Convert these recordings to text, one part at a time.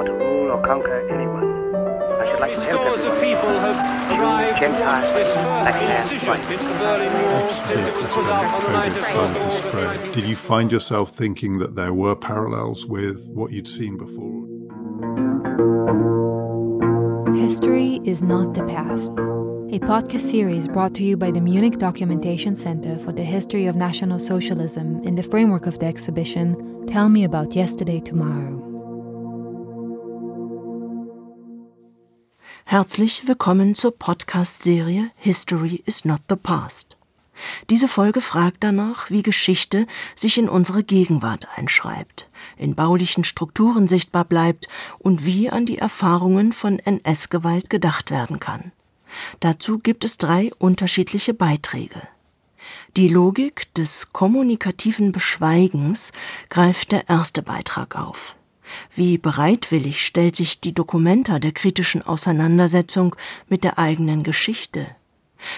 want to rule or conquer anyone. I should like to help everyone. Jews, Gentiles, black hairs, white. As this epidemic started to spread, did you find yourself thinking that there were parallels with what you'd seen before? History is not the past. A podcast series brought to you by the Munich Documentation Center for the History of National Socialism in the framework of the exhibition Tell Me About Yesterday Tomorrow. Herzlich willkommen zur Podcast-Serie History is not the past. Diese Folge fragt danach, wie Geschichte sich in unsere Gegenwart einschreibt, in baulichen Strukturen sichtbar bleibt und wie an die Erfahrungen von NS-Gewalt gedacht werden kann. Dazu gibt es drei unterschiedliche Beiträge. Die Logik des kommunikativen Beschweigens greift der erste Beitrag auf. Wie bereitwillig stellt sich die Dokumenta der kritischen Auseinandersetzung mit der eigenen Geschichte?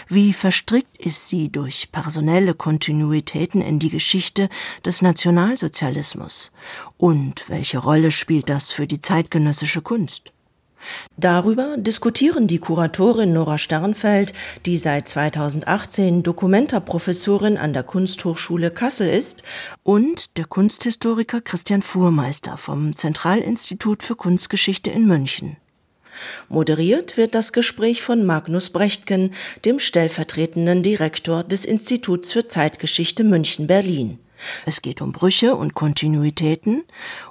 Wie verstrickt ist sie durch personelle Kontinuitäten in die Geschichte des Nationalsozialismus? Und welche Rolle spielt das für die zeitgenössische Kunst? Darüber diskutieren die Kuratorin Nora Sternfeld, die seit 2018 Dokumentarprofessorin an der Kunsthochschule Kassel ist, und der Kunsthistoriker Christian Fuhrmeister vom Zentralinstitut für Kunstgeschichte in München. Moderiert wird das Gespräch von Magnus Brechtgen, dem stellvertretenden Direktor des Instituts für Zeitgeschichte München-Berlin. Es geht um Brüche und Kontinuitäten,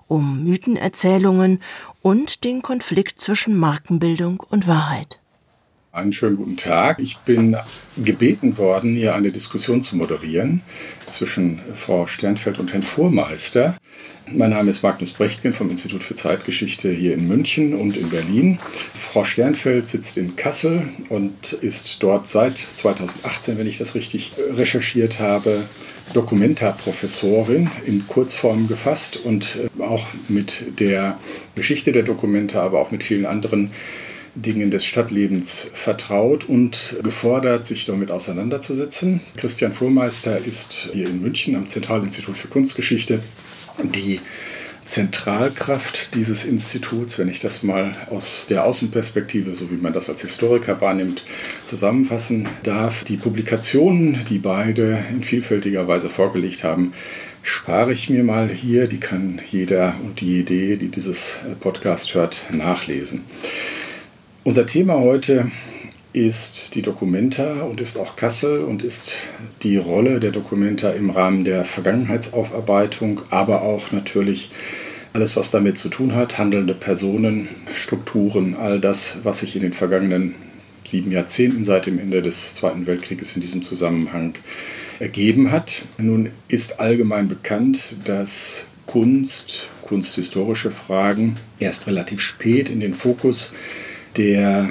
um Mythenerzählungen und den Konflikt zwischen Markenbildung und Wahrheit. Einen schönen guten Tag. Ich bin gebeten worden, hier eine Diskussion zu moderieren zwischen Frau Sternfeld und Herrn Fuhrmeister. Mein Name ist Magnus Brechtgen vom Institut für Zeitgeschichte hier in München und in Berlin. Frau Sternfeld sitzt in Kassel und ist dort seit 2018, wenn ich das richtig recherchiert habe, Dokumenta-Professorin in Kurzform gefasst und äh, auch mit der Geschichte der Dokumenta, aber auch mit vielen anderen Dingen des Stadtlebens vertraut und gefordert, sich damit auseinanderzusetzen. Christian Fuhrmeister ist hier in München am Zentralinstitut für Kunstgeschichte die Zentralkraft dieses Instituts, wenn ich das mal aus der Außenperspektive, so wie man das als Historiker wahrnimmt, zusammenfassen darf. Die Publikationen, die beide in vielfältiger Weise vorgelegt haben, spare ich mir mal hier. Die kann jeder und die Idee, die dieses Podcast hört, nachlesen. Unser Thema heute ist die Documenta und ist auch Kassel und ist die Rolle der Documenta im Rahmen der Vergangenheitsaufarbeitung, aber auch natürlich alles, was damit zu tun hat, handelnde Personen, Strukturen, all das, was sich in den vergangenen sieben Jahrzehnten seit dem Ende des Zweiten Weltkrieges in diesem Zusammenhang ergeben hat. Nun ist allgemein bekannt, dass Kunst, kunsthistorische Fragen erst relativ spät in den Fokus der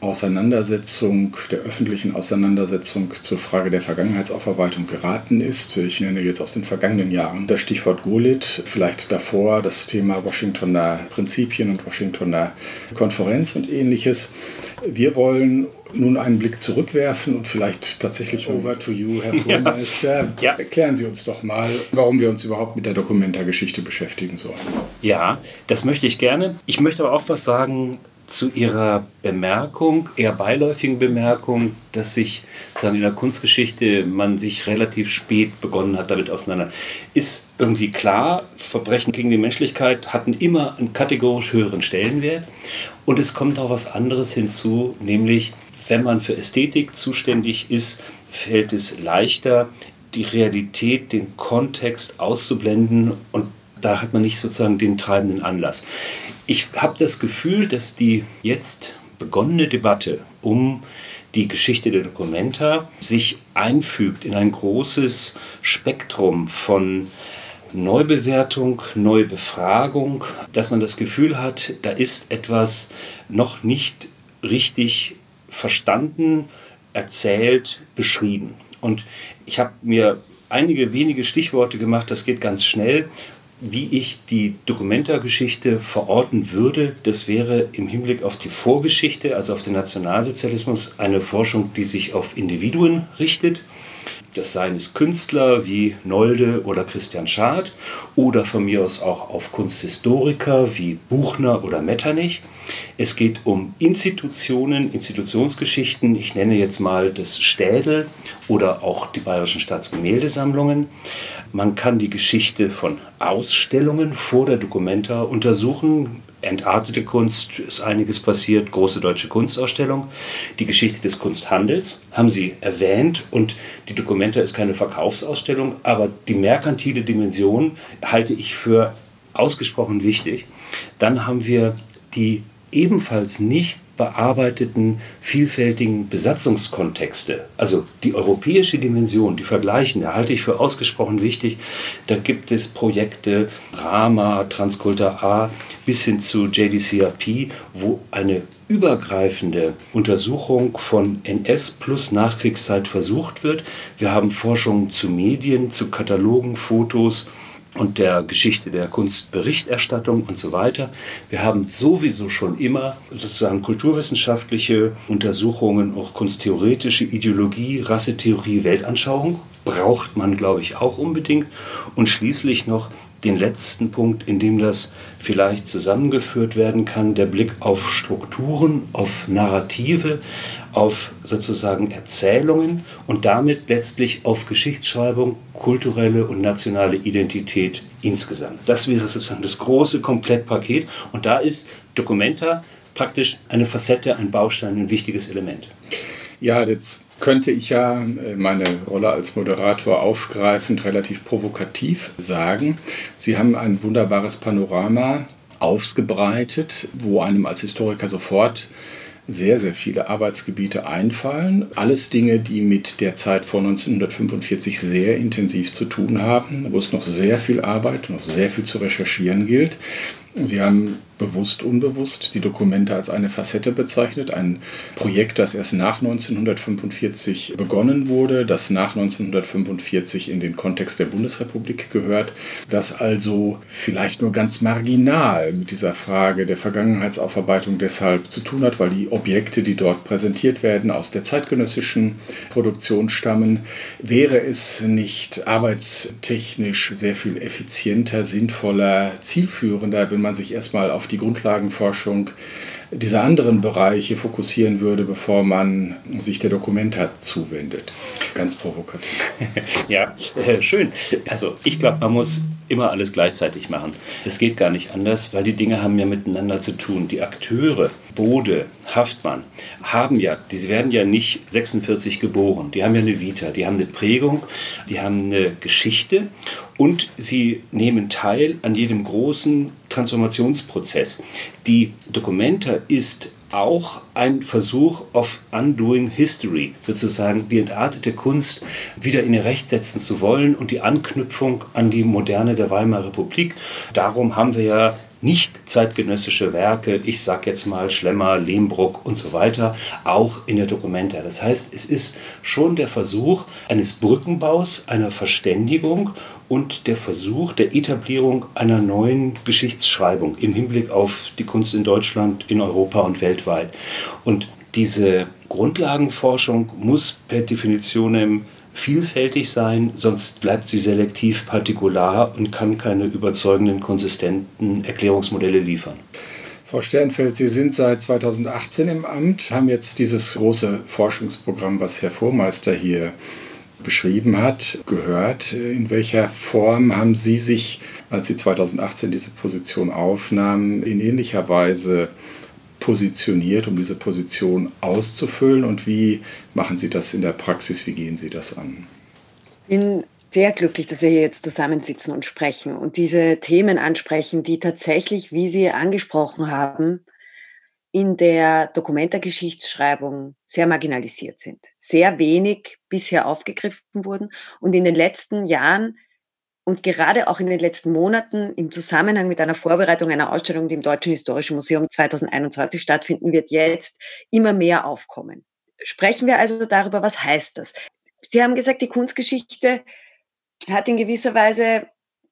Auseinandersetzung, der öffentlichen Auseinandersetzung zur Frage der Vergangenheitsaufarbeitung geraten ist. Ich nenne jetzt aus den vergangenen Jahren das Stichwort Golit, vielleicht davor das Thema Washingtoner Prinzipien und Washingtoner Konferenz und ähnliches. Wir wollen nun einen Blick zurückwerfen und vielleicht tatsächlich over to you, Herr Vormeister. Ja. ja. Erklären Sie uns doch mal, warum wir uns überhaupt mit der Dokumentargeschichte beschäftigen sollen. Ja, das möchte ich gerne. Ich möchte aber auch was sagen zu Ihrer Bemerkung, eher beiläufigen Bemerkung, dass sich sagen, in der Kunstgeschichte man sich relativ spät begonnen hat, damit auseinander. Ist irgendwie klar, Verbrechen gegen die Menschlichkeit hatten immer einen kategorisch höheren Stellenwert. Und es kommt auch was anderes hinzu, nämlich wenn man für Ästhetik zuständig ist, fällt es leichter, die Realität, den Kontext auszublenden und da hat man nicht sozusagen den treibenden Anlass. Ich habe das Gefühl, dass die jetzt begonnene Debatte um die Geschichte der Dokumenta sich einfügt in ein großes Spektrum von Neubewertung, Neubefragung, dass man das Gefühl hat, da ist etwas noch nicht richtig verstanden, erzählt, beschrieben. Und ich habe mir einige wenige Stichworte gemacht, das geht ganz schnell wie ich die Dokumentargeschichte verorten würde, das wäre im Hinblick auf die Vorgeschichte, also auf den Nationalsozialismus, eine Forschung, die sich auf Individuen richtet. Das seien es Künstler wie Nolde oder Christian Schad oder von mir aus auch auf Kunsthistoriker wie Buchner oder Metternich. Es geht um Institutionen, Institutionsgeschichten. Ich nenne jetzt mal das Städel oder auch die Bayerischen Staatsgemäldesammlungen. Man kann die Geschichte von Ausstellungen vor der Documenta untersuchen. Entartete Kunst ist einiges passiert, große deutsche Kunstausstellung. Die Geschichte des Kunsthandels haben Sie erwähnt und die Documenta ist keine Verkaufsausstellung, aber die merkantile Dimension halte ich für ausgesprochen wichtig. Dann haben wir die ebenfalls nicht bearbeiteten vielfältigen Besatzungskontexte, also die europäische Dimension, die vergleichen, da halte ich für ausgesprochen wichtig. Da gibt es Projekte Rama, Transkulta A bis hin zu JDCRP, wo eine übergreifende Untersuchung von NS plus Nachkriegszeit versucht wird. Wir haben Forschungen zu Medien, zu Katalogen, Fotos, und der Geschichte der Kunstberichterstattung und so weiter. Wir haben sowieso schon immer sozusagen kulturwissenschaftliche Untersuchungen, auch kunsttheoretische Ideologie, Rassetheorie, Weltanschauung. Braucht man, glaube ich, auch unbedingt. Und schließlich noch den letzten Punkt, in dem das vielleicht zusammengeführt werden kann, der Blick auf Strukturen, auf Narrative, auf sozusagen Erzählungen und damit letztlich auf Geschichtsschreibung, kulturelle und nationale Identität insgesamt. Das wäre sozusagen das große Komplettpaket und da ist Documenta praktisch eine Facette, ein Baustein, ein wichtiges Element. Ja, jetzt könnte ich ja äh, meine Rolle als Moderator aufgreifend relativ provokativ sagen. Sie haben ein wunderbares Panorama ausgebreitet, wo einem als Historiker sofort sehr, sehr viele Arbeitsgebiete einfallen. Alles Dinge, die mit der Zeit vor 1945 sehr intensiv zu tun haben, wo es noch sehr viel Arbeit, noch sehr viel zu recherchieren gilt. Sie haben bewusst, unbewusst die Dokumente als eine Facette bezeichnet. Ein Projekt, das erst nach 1945 begonnen wurde, das nach 1945 in den Kontext der Bundesrepublik gehört, das also vielleicht nur ganz marginal mit dieser Frage der Vergangenheitsaufarbeitung deshalb zu tun hat, weil die Objekte, die dort präsentiert werden, aus der zeitgenössischen Produktion stammen. Wäre es nicht arbeitstechnisch sehr viel effizienter, sinnvoller, zielführender, wenn man sich erstmal auf die Grundlagenforschung dieser anderen Bereiche fokussieren würde, bevor man sich der Dokumenta zuwendet. Ganz provokativ. ja, äh, schön. Also ich glaube, man muss immer alles gleichzeitig machen. Es geht gar nicht anders, weil die Dinge haben ja miteinander zu tun. Die Akteure, Bode, Haftmann, haben ja, die werden ja nicht 46 geboren. Die haben ja eine Vita, die haben eine Prägung, die haben eine Geschichte und sie nehmen teil an jedem großen Transformationsprozess. Die Documenta ist auch ein Versuch of undoing history, sozusagen die entartete Kunst wieder in ihr Recht setzen zu wollen und die Anknüpfung an die Moderne der Weimarer Republik. Darum haben wir ja nicht zeitgenössische Werke, ich sag jetzt mal Schlemmer, Lehmbruck und so weiter, auch in der Dokumenta. Das heißt, es ist schon der Versuch eines Brückenbaus, einer Verständigung und der Versuch der Etablierung einer neuen Geschichtsschreibung im Hinblick auf die Kunst in Deutschland, in Europa und weltweit. Und diese Grundlagenforschung muss per Definition vielfältig sein, sonst bleibt sie selektiv partikular und kann keine überzeugenden, konsistenten Erklärungsmodelle liefern. Frau Sternfeld, Sie sind seit 2018 im Amt, haben jetzt dieses große Forschungsprogramm, was Herr Vormeister hier beschrieben hat, gehört. In welcher Form haben Sie sich, als Sie 2018 diese Position aufnahmen, in ähnlicher Weise positioniert, um diese Position auszufüllen? Und wie machen Sie das in der Praxis? Wie gehen Sie das an? Bin sehr glücklich, dass wir hier jetzt zusammensitzen und sprechen und diese Themen ansprechen, die tatsächlich, wie Sie angesprochen haben, in der Dokumentargeschichtsschreibung sehr marginalisiert sind, sehr wenig bisher aufgegriffen wurden und in den letzten Jahren und gerade auch in den letzten Monaten im Zusammenhang mit einer Vorbereitung einer Ausstellung, die im Deutschen Historischen Museum 2021 stattfinden wird, jetzt immer mehr aufkommen. Sprechen wir also darüber, was heißt das? Sie haben gesagt, die Kunstgeschichte hat in gewisser Weise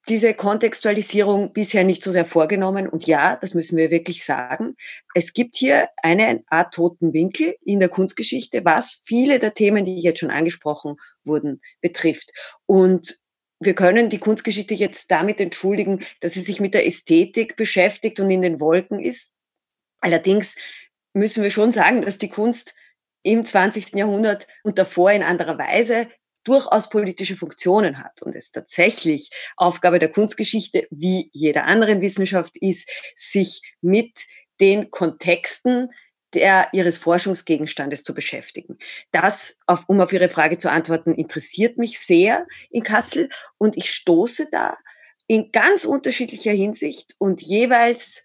diese Kontextualisierung bisher nicht so sehr vorgenommen. Und ja, das müssen wir wirklich sagen. Es gibt hier eine Art toten Winkel in der Kunstgeschichte, was viele der Themen, die jetzt schon angesprochen wurden, betrifft. Und wir können die Kunstgeschichte jetzt damit entschuldigen, dass sie sich mit der Ästhetik beschäftigt und in den Wolken ist. Allerdings müssen wir schon sagen, dass die Kunst im 20. Jahrhundert und davor in anderer Weise durchaus politische Funktionen hat und es tatsächlich Aufgabe der Kunstgeschichte wie jeder anderen Wissenschaft ist, sich mit den Kontexten der ihres Forschungsgegenstandes zu beschäftigen. Das, auf, um auf Ihre Frage zu antworten, interessiert mich sehr in Kassel und ich stoße da in ganz unterschiedlicher Hinsicht und jeweils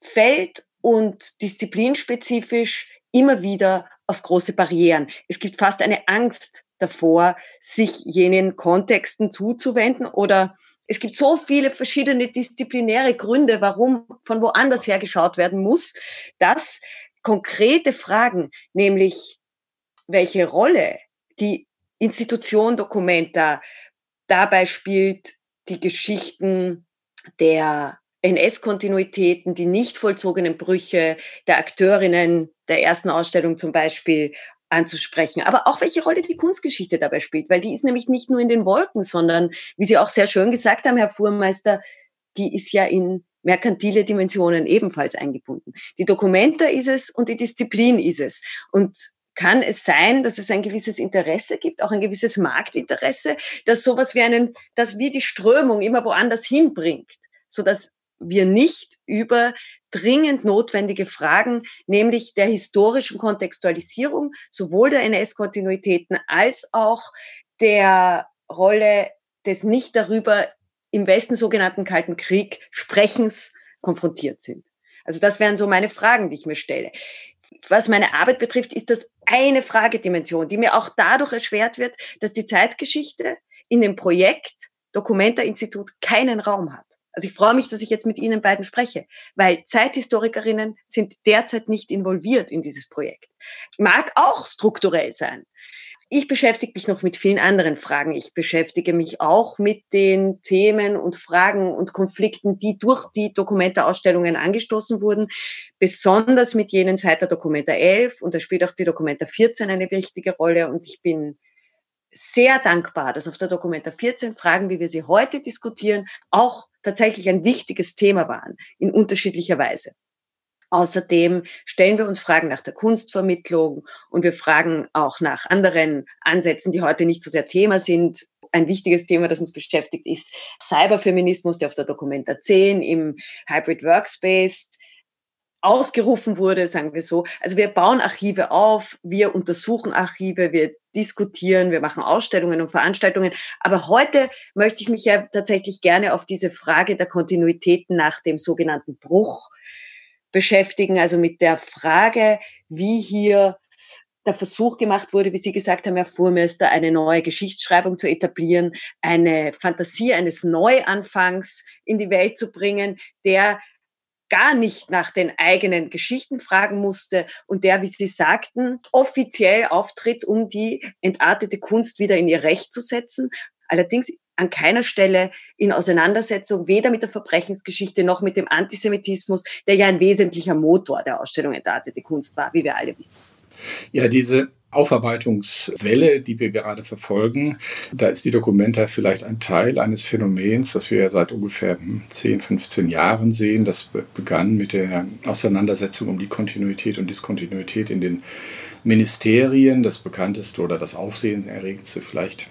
feld- und disziplinspezifisch immer wieder auf große Barrieren. Es gibt fast eine Angst davor, sich jenen Kontexten zuzuwenden oder es gibt so viele verschiedene disziplinäre Gründe, warum von woanders her geschaut werden muss, dass konkrete Fragen, nämlich welche Rolle die Institution Documenta dabei spielt, die Geschichten der NS-Kontinuitäten, die nicht vollzogenen Brüche der Akteurinnen der ersten Ausstellung zum Beispiel anzusprechen, aber auch welche Rolle die Kunstgeschichte dabei spielt, weil die ist nämlich nicht nur in den Wolken, sondern, wie Sie auch sehr schön gesagt haben, Herr Fuhrmeister, die ist ja in merkantile Dimensionen ebenfalls eingebunden. Die Dokumenta ist es und die Disziplin ist es. Und kann es sein, dass es ein gewisses Interesse gibt, auch ein gewisses Marktinteresse, dass sowas wie einen, dass wie die Strömung immer woanders hinbringt, so dass wir nicht über dringend notwendige Fragen, nämlich der historischen Kontextualisierung sowohl der NS-Kontinuitäten als auch der Rolle des nicht darüber im Westen sogenannten Kalten Krieg Sprechens konfrontiert sind. Also das wären so meine Fragen, die ich mir stelle. Was meine Arbeit betrifft, ist das eine Fragedimension, die mir auch dadurch erschwert wird, dass die Zeitgeschichte in dem Projekt Dokumenta Institut keinen Raum hat. Also ich freue mich, dass ich jetzt mit Ihnen beiden spreche, weil Zeithistorikerinnen sind derzeit nicht involviert in dieses Projekt. Mag auch strukturell sein. Ich beschäftige mich noch mit vielen anderen Fragen. Ich beschäftige mich auch mit den Themen und Fragen und Konflikten, die durch die Dokumenta-Ausstellungen angestoßen wurden, besonders mit jenen seit der Dokumenta 11 und da spielt auch die Dokumenta 14 eine wichtige Rolle und ich bin sehr dankbar, dass auf der Dokumenta 14 Fragen, wie wir sie heute diskutieren, auch tatsächlich ein wichtiges Thema waren, in unterschiedlicher Weise. Außerdem stellen wir uns Fragen nach der Kunstvermittlung und wir fragen auch nach anderen Ansätzen, die heute nicht so sehr Thema sind. Ein wichtiges Thema, das uns beschäftigt, ist Cyberfeminismus, der auf der Dokumenta 10 im Hybrid Workspace ausgerufen wurde, sagen wir so. Also wir bauen Archive auf, wir untersuchen Archive, wir diskutieren, wir machen Ausstellungen und Veranstaltungen. Aber heute möchte ich mich ja tatsächlich gerne auf diese Frage der Kontinuitäten nach dem sogenannten Bruch beschäftigen, also mit der Frage, wie hier der Versuch gemacht wurde, wie Sie gesagt haben, Herr Fuhrmeister, eine neue Geschichtsschreibung zu etablieren, eine Fantasie eines Neuanfangs in die Welt zu bringen, der gar nicht nach den eigenen Geschichten fragen musste und der, wie Sie sagten, offiziell auftritt, um die entartete Kunst wieder in ihr Recht zu setzen. Allerdings an keiner Stelle in Auseinandersetzung, weder mit der Verbrechensgeschichte noch mit dem Antisemitismus, der ja ein wesentlicher Motor der Ausstellung Entartete Kunst war, wie wir alle wissen. Ja, diese Aufarbeitungswelle, die wir gerade verfolgen, da ist die Dokumenta vielleicht ein Teil eines Phänomens, das wir ja seit ungefähr 10, 15 Jahren sehen. Das begann mit der Auseinandersetzung um die Kontinuität und Diskontinuität in den Ministerien. Das bekannteste oder das aufsehenerregendste vielleicht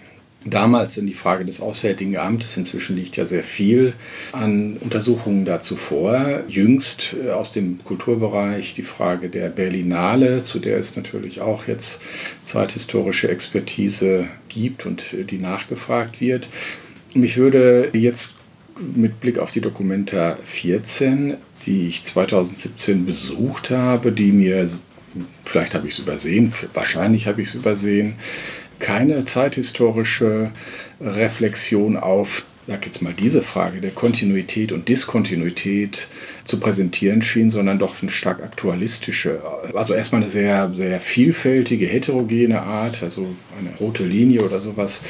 damals in die Frage des Auswärtigen Amtes. Inzwischen liegt ja sehr viel an Untersuchungen dazu vor. Jüngst äh, aus dem Kulturbereich die Frage der Berlinale, zu der es natürlich auch jetzt zeithistorische Expertise gibt und äh, die nachgefragt wird. Mich würde jetzt mit Blick auf die Dokumenta 14, die ich 2017 besucht habe, die mir, vielleicht habe ich es übersehen, wahrscheinlich habe ich es übersehen, keine zeithistorische Reflexion auf, sag jetzt mal, diese Frage der Kontinuität und Diskontinuität zu präsentieren schien, sondern doch eine stark aktualistische, also erstmal eine sehr, sehr vielfältige, heterogene Art, also eine rote Linie oder sowas,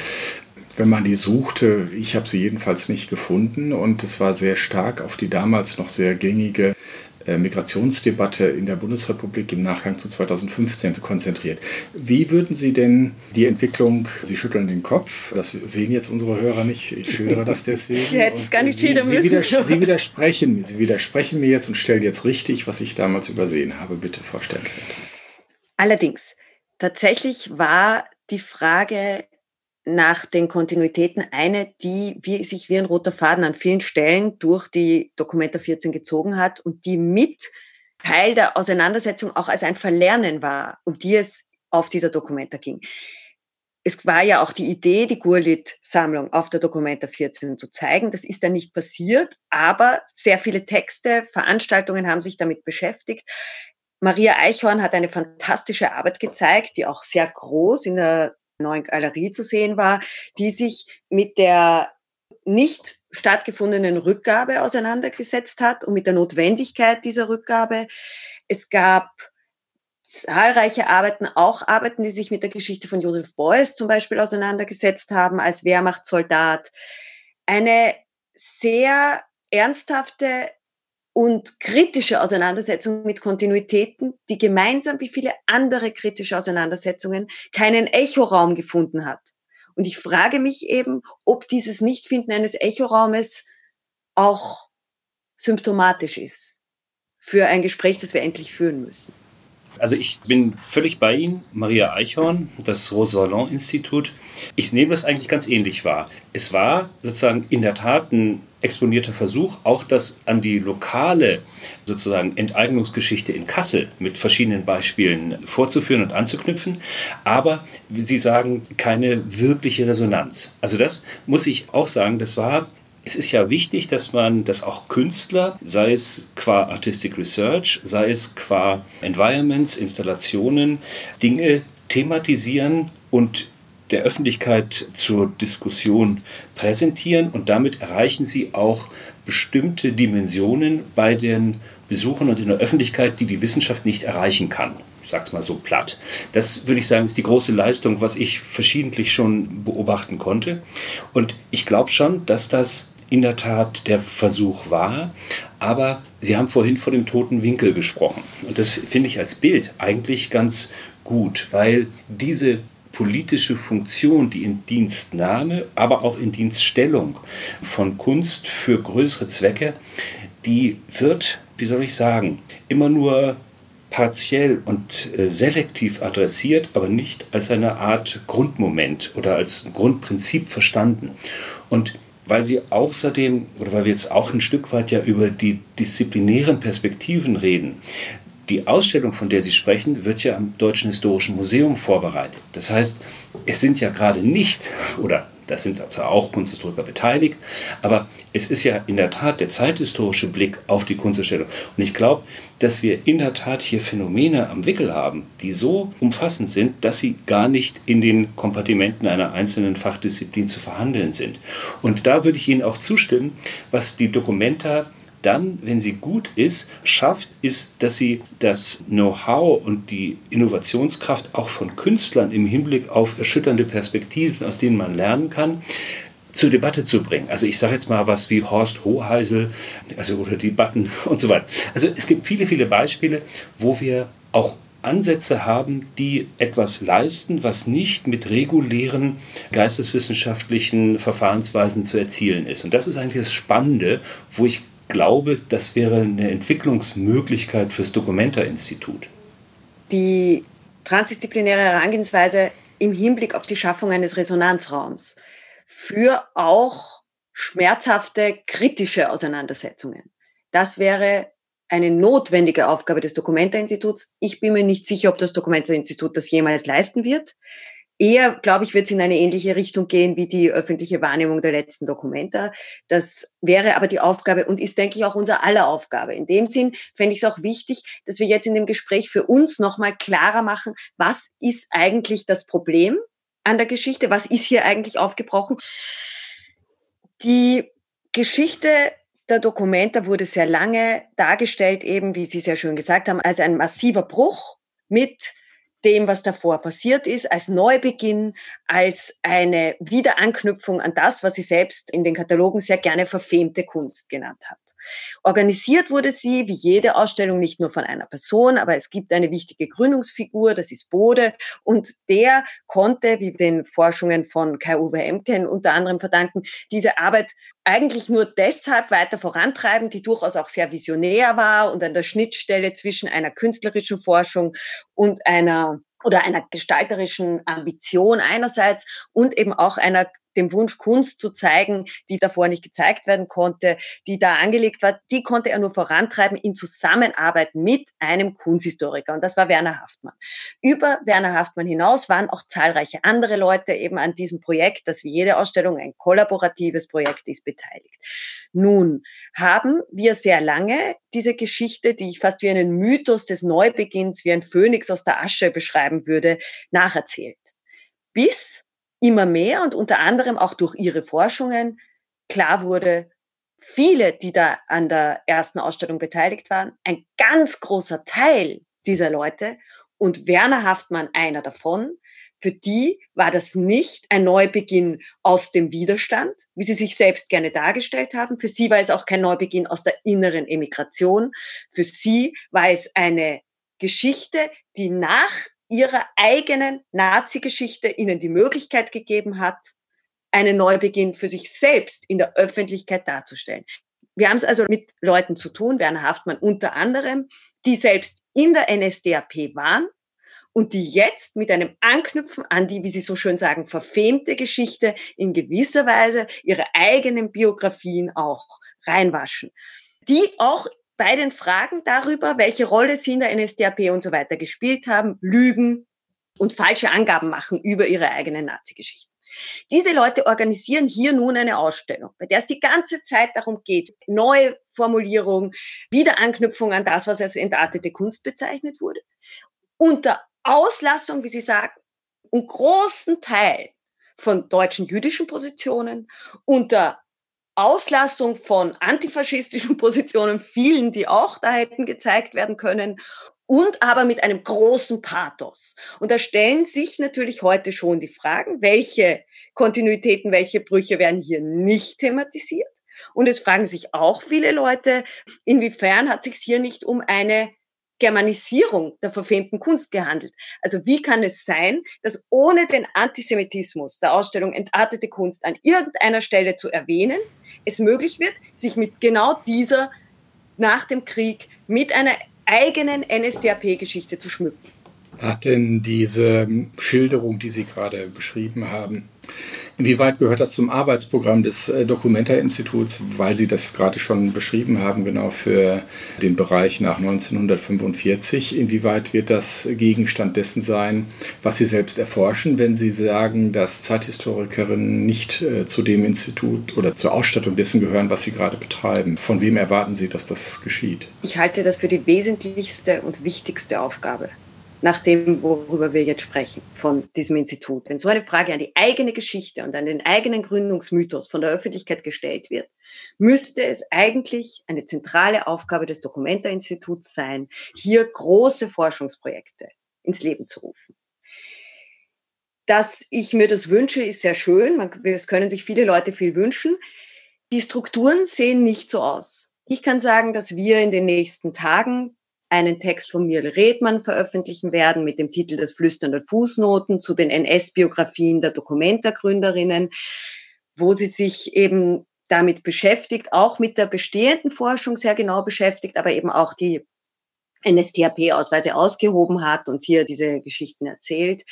wenn man die suchte, ich habe sie jedenfalls nicht gefunden und es war sehr stark auf die damals noch sehr gängige Migrationsdebatte in der Bundesrepublik im Nachgang zu 2015 konzentriert. Wie würden Sie denn die Entwicklung, Sie schütteln den Kopf, das sehen jetzt unsere Hörer nicht, ich schildere das deswegen. Sie hätten es gar nicht Sie, Sie, widers Sie, widersprechen, Sie widersprechen mir jetzt und stellen jetzt richtig, was ich damals übersehen habe. Bitte, Frau Sternfeld. Allerdings, tatsächlich war die Frage nach den Kontinuitäten eine, die wie, sich wie ein roter Faden an vielen Stellen durch die Dokumenta 14 gezogen hat und die mit Teil der Auseinandersetzung auch als ein Verlernen war, um die es auf dieser Dokumenta ging. Es war ja auch die Idee, die Gurlit-Sammlung auf der Dokumenta 14 zu zeigen. Das ist dann nicht passiert, aber sehr viele Texte, Veranstaltungen haben sich damit beschäftigt. Maria Eichhorn hat eine fantastische Arbeit gezeigt, die auch sehr groß in der neuen Galerie zu sehen war, die sich mit der nicht stattgefundenen Rückgabe auseinandergesetzt hat und mit der Notwendigkeit dieser Rückgabe. Es gab zahlreiche Arbeiten, auch Arbeiten, die sich mit der Geschichte von Joseph Beuys zum Beispiel auseinandergesetzt haben als Wehrmachtssoldat. Eine sehr ernsthafte und kritische Auseinandersetzung mit Kontinuitäten, die gemeinsam wie viele andere kritische Auseinandersetzungen keinen Echoraum gefunden hat. Und ich frage mich eben, ob dieses Nichtfinden eines Echoraumes auch symptomatisch ist für ein Gespräch, das wir endlich führen müssen. Also ich bin völlig bei Ihnen, Maria Eichhorn, das Rose-Vallon-Institut. Ich nehme das eigentlich ganz ähnlich wahr. Es war sozusagen in der Tat ein exponierter Versuch, auch das an die lokale sozusagen Enteignungsgeschichte in Kassel mit verschiedenen Beispielen vorzuführen und anzuknüpfen, aber Sie sagen, keine wirkliche Resonanz. Also das muss ich auch sagen, das war es ist ja wichtig, dass man, dass auch Künstler, sei es qua Artistic Research, sei es qua Environments, Installationen, Dinge thematisieren und der Öffentlichkeit zur Diskussion präsentieren und damit erreichen sie auch bestimmte Dimensionen bei den Besuchern und in der Öffentlichkeit, die die Wissenschaft nicht erreichen kann. Ich sag's mal so platt. Das würde ich sagen, ist die große Leistung, was ich verschiedentlich schon beobachten konnte. Und ich glaube schon, dass das in der Tat der Versuch war. Aber Sie haben vorhin vor dem toten Winkel gesprochen. Und das finde ich als Bild eigentlich ganz gut, weil diese politische Funktion, die in Dienstnahme, aber auch in Dienststellung von Kunst für größere Zwecke, die wird, wie soll ich sagen, immer nur partiell und äh, selektiv adressiert, aber nicht als eine Art Grundmoment oder als Grundprinzip verstanden. Und weil sie außerdem, oder weil wir jetzt auch ein Stück weit ja über die disziplinären Perspektiven reden, die Ausstellung, von der Sie sprechen, wird ja am Deutschen Historischen Museum vorbereitet. Das heißt, es sind ja gerade nicht, oder da sind zwar auch Kunsthistoriker beteiligt, aber es ist ja in der Tat der zeithistorische Blick auf die Kunstausstellung. Und ich glaube, dass wir in der Tat hier Phänomene am Wickel haben, die so umfassend sind, dass sie gar nicht in den Kompartimenten einer einzelnen Fachdisziplin zu verhandeln sind. Und da würde ich Ihnen auch zustimmen, was die Dokumenta dann, wenn sie gut ist, schafft, ist, dass sie das Know-how und die Innovationskraft auch von Künstlern im Hinblick auf erschütternde Perspektiven, aus denen man lernen kann, zur Debatte zu bringen. Also ich sage jetzt mal was wie Horst Hoheisel also, oder Debatten und so weiter. Also es gibt viele, viele Beispiele, wo wir auch Ansätze haben, die etwas leisten, was nicht mit regulären geisteswissenschaftlichen Verfahrensweisen zu erzielen ist. Und das ist eigentlich das Spannende, wo ich glaube, das wäre eine Entwicklungsmöglichkeit fürs Documenta-Institut. Die transdisziplinäre Herangehensweise im Hinblick auf die Schaffung eines Resonanzraums für auch schmerzhafte kritische Auseinandersetzungen. Das wäre eine notwendige Aufgabe des Documenta-Instituts. Ich bin mir nicht sicher, ob das Documenta-Institut das jemals leisten wird. Eher, glaube ich, wird es in eine ähnliche Richtung gehen wie die öffentliche Wahrnehmung der letzten Dokumenta. Das wäre aber die Aufgabe und ist, denke ich, auch unser aller Aufgabe. In dem Sinn fände ich es auch wichtig, dass wir jetzt in dem Gespräch für uns nochmal klarer machen, was ist eigentlich das Problem an der Geschichte? Was ist hier eigentlich aufgebrochen? Die Geschichte der Dokumenta wurde sehr lange dargestellt, eben wie Sie sehr schön gesagt haben, als ein massiver Bruch mit dem, was davor passiert ist, als Neubeginn, als eine Wiederanknüpfung an das, was sie selbst in den Katalogen sehr gerne verfemte Kunst genannt hat. Organisiert wurde sie, wie jede Ausstellung, nicht nur von einer Person, aber es gibt eine wichtige Gründungsfigur, das ist Bode, und der konnte, wie den Forschungen von Kai-Uwe Emken unter anderem verdanken, diese Arbeit eigentlich nur deshalb weiter vorantreiben, die durchaus auch sehr visionär war und an der Schnittstelle zwischen einer künstlerischen Forschung und einer oder einer gestalterischen Ambition einerseits und eben auch einer dem Wunsch, Kunst zu zeigen, die davor nicht gezeigt werden konnte, die da angelegt war, die konnte er nur vorantreiben in Zusammenarbeit mit einem Kunsthistoriker. Und das war Werner Haftmann. Über Werner Haftmann hinaus waren auch zahlreiche andere Leute eben an diesem Projekt, das wie jede Ausstellung ein kollaboratives Projekt ist, beteiligt. Nun haben wir sehr lange diese Geschichte, die ich fast wie einen Mythos des Neubeginns, wie ein Phönix aus der Asche beschreiben würde, nacherzählt. Bis immer mehr und unter anderem auch durch ihre Forschungen klar wurde, viele, die da an der ersten Ausstellung beteiligt waren, ein ganz großer Teil dieser Leute und Werner Haftmann einer davon, für die war das nicht ein Neubeginn aus dem Widerstand, wie sie sich selbst gerne dargestellt haben. Für sie war es auch kein Neubeginn aus der inneren Emigration. Für sie war es eine Geschichte, die nach ihrer eigenen Nazi-Geschichte ihnen die Möglichkeit gegeben hat, einen Neubeginn für sich selbst in der Öffentlichkeit darzustellen. Wir haben es also mit Leuten zu tun, Werner Haftmann unter anderem, die selbst in der NSDAP waren und die jetzt mit einem Anknüpfen an die, wie Sie so schön sagen, verfemte Geschichte in gewisser Weise ihre eigenen Biografien auch reinwaschen, die auch bei den Fragen darüber, welche Rolle sie in der NSDAP und so weiter gespielt haben, lügen und falsche Angaben machen über ihre eigenen Nazi-Geschichten. Diese Leute organisieren hier nun eine Ausstellung, bei der es die ganze Zeit darum geht, neue Formulierung, Wiederanknüpfung an das, was als entartete Kunst bezeichnet wurde, unter Auslassung, wie Sie sagen, einen großen Teil von deutschen jüdischen Positionen, unter Auslassung von antifaschistischen Positionen, vielen, die auch da hätten gezeigt werden können, und aber mit einem großen Pathos. Und da stellen sich natürlich heute schon die Fragen, welche Kontinuitäten, welche Brüche werden hier nicht thematisiert? Und es fragen sich auch viele Leute, inwiefern hat sich hier nicht um eine Germanisierung der verfemten Kunst gehandelt. Also wie kann es sein, dass ohne den Antisemitismus der Ausstellung Entartete Kunst an irgendeiner Stelle zu erwähnen, es möglich wird, sich mit genau dieser nach dem Krieg mit einer eigenen NSDAP-Geschichte zu schmücken. Hat denn diese Schilderung, die Sie gerade beschrieben haben, Inwieweit gehört das zum Arbeitsprogramm des äh, Documenta-Instituts, weil Sie das gerade schon beschrieben haben, genau für den Bereich nach 1945? Inwieweit wird das Gegenstand dessen sein, was Sie selbst erforschen, wenn Sie sagen, dass Zeithistorikerinnen nicht äh, zu dem Institut oder zur Ausstattung dessen gehören, was Sie gerade betreiben? Von wem erwarten Sie, dass das geschieht? Ich halte das für die wesentlichste und wichtigste Aufgabe nach dem, worüber wir jetzt sprechen, von diesem Institut. Wenn so eine Frage an die eigene Geschichte und an den eigenen Gründungsmythos von der Öffentlichkeit gestellt wird, müsste es eigentlich eine zentrale Aufgabe des Documenta-Instituts sein, hier große Forschungsprojekte ins Leben zu rufen. Dass ich mir das wünsche, ist sehr schön. Es können sich viele Leute viel wünschen. Die Strukturen sehen nicht so aus. Ich kann sagen, dass wir in den nächsten Tagen einen Text von Mirle Redmann veröffentlichen werden mit dem Titel Das Flüstern der Fußnoten zu den NS-Biografien der Dokumenta-Gründerinnen, wo sie sich eben damit beschäftigt, auch mit der bestehenden Forschung sehr genau beschäftigt, aber eben auch die NSDAP-Ausweise ausgehoben hat und hier diese Geschichten erzählt.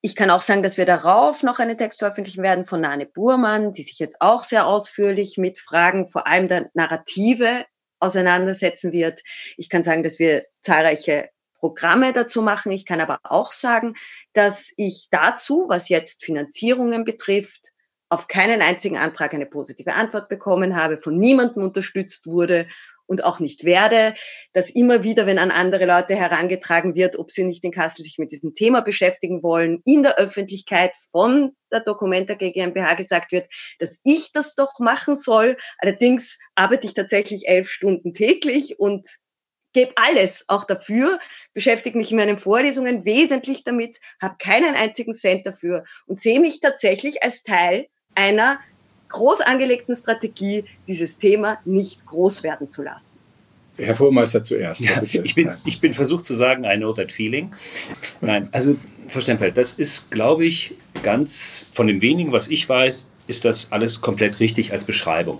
Ich kann auch sagen, dass wir darauf noch einen Text veröffentlichen werden von Nane Burmann, die sich jetzt auch sehr ausführlich mit Fragen vor allem der Narrative auseinandersetzen wird. Ich kann sagen, dass wir zahlreiche Programme dazu machen. Ich kann aber auch sagen, dass ich dazu, was jetzt Finanzierungen betrifft, auf keinen einzigen Antrag eine positive Antwort bekommen habe, von niemandem unterstützt wurde und auch nicht werde, dass immer wieder, wenn an andere Leute herangetragen wird, ob sie nicht in Kassel sich mit diesem Thema beschäftigen wollen, in der Öffentlichkeit von der Documenta GmbH gesagt wird, dass ich das doch machen soll. Allerdings arbeite ich tatsächlich elf Stunden täglich und gebe alles auch dafür, beschäftige mich in meinen Vorlesungen wesentlich damit, habe keinen einzigen Cent dafür und sehe mich tatsächlich als Teil einer groß angelegten Strategie, dieses Thema nicht groß werden zu lassen. Herr Vormeister zuerst. Ja, ich, bin, ich bin versucht zu sagen, I know that feeling. Nein, also Frau Stempel, das ist, glaube ich, ganz von dem wenigen, was ich weiß, ist das alles komplett richtig als Beschreibung.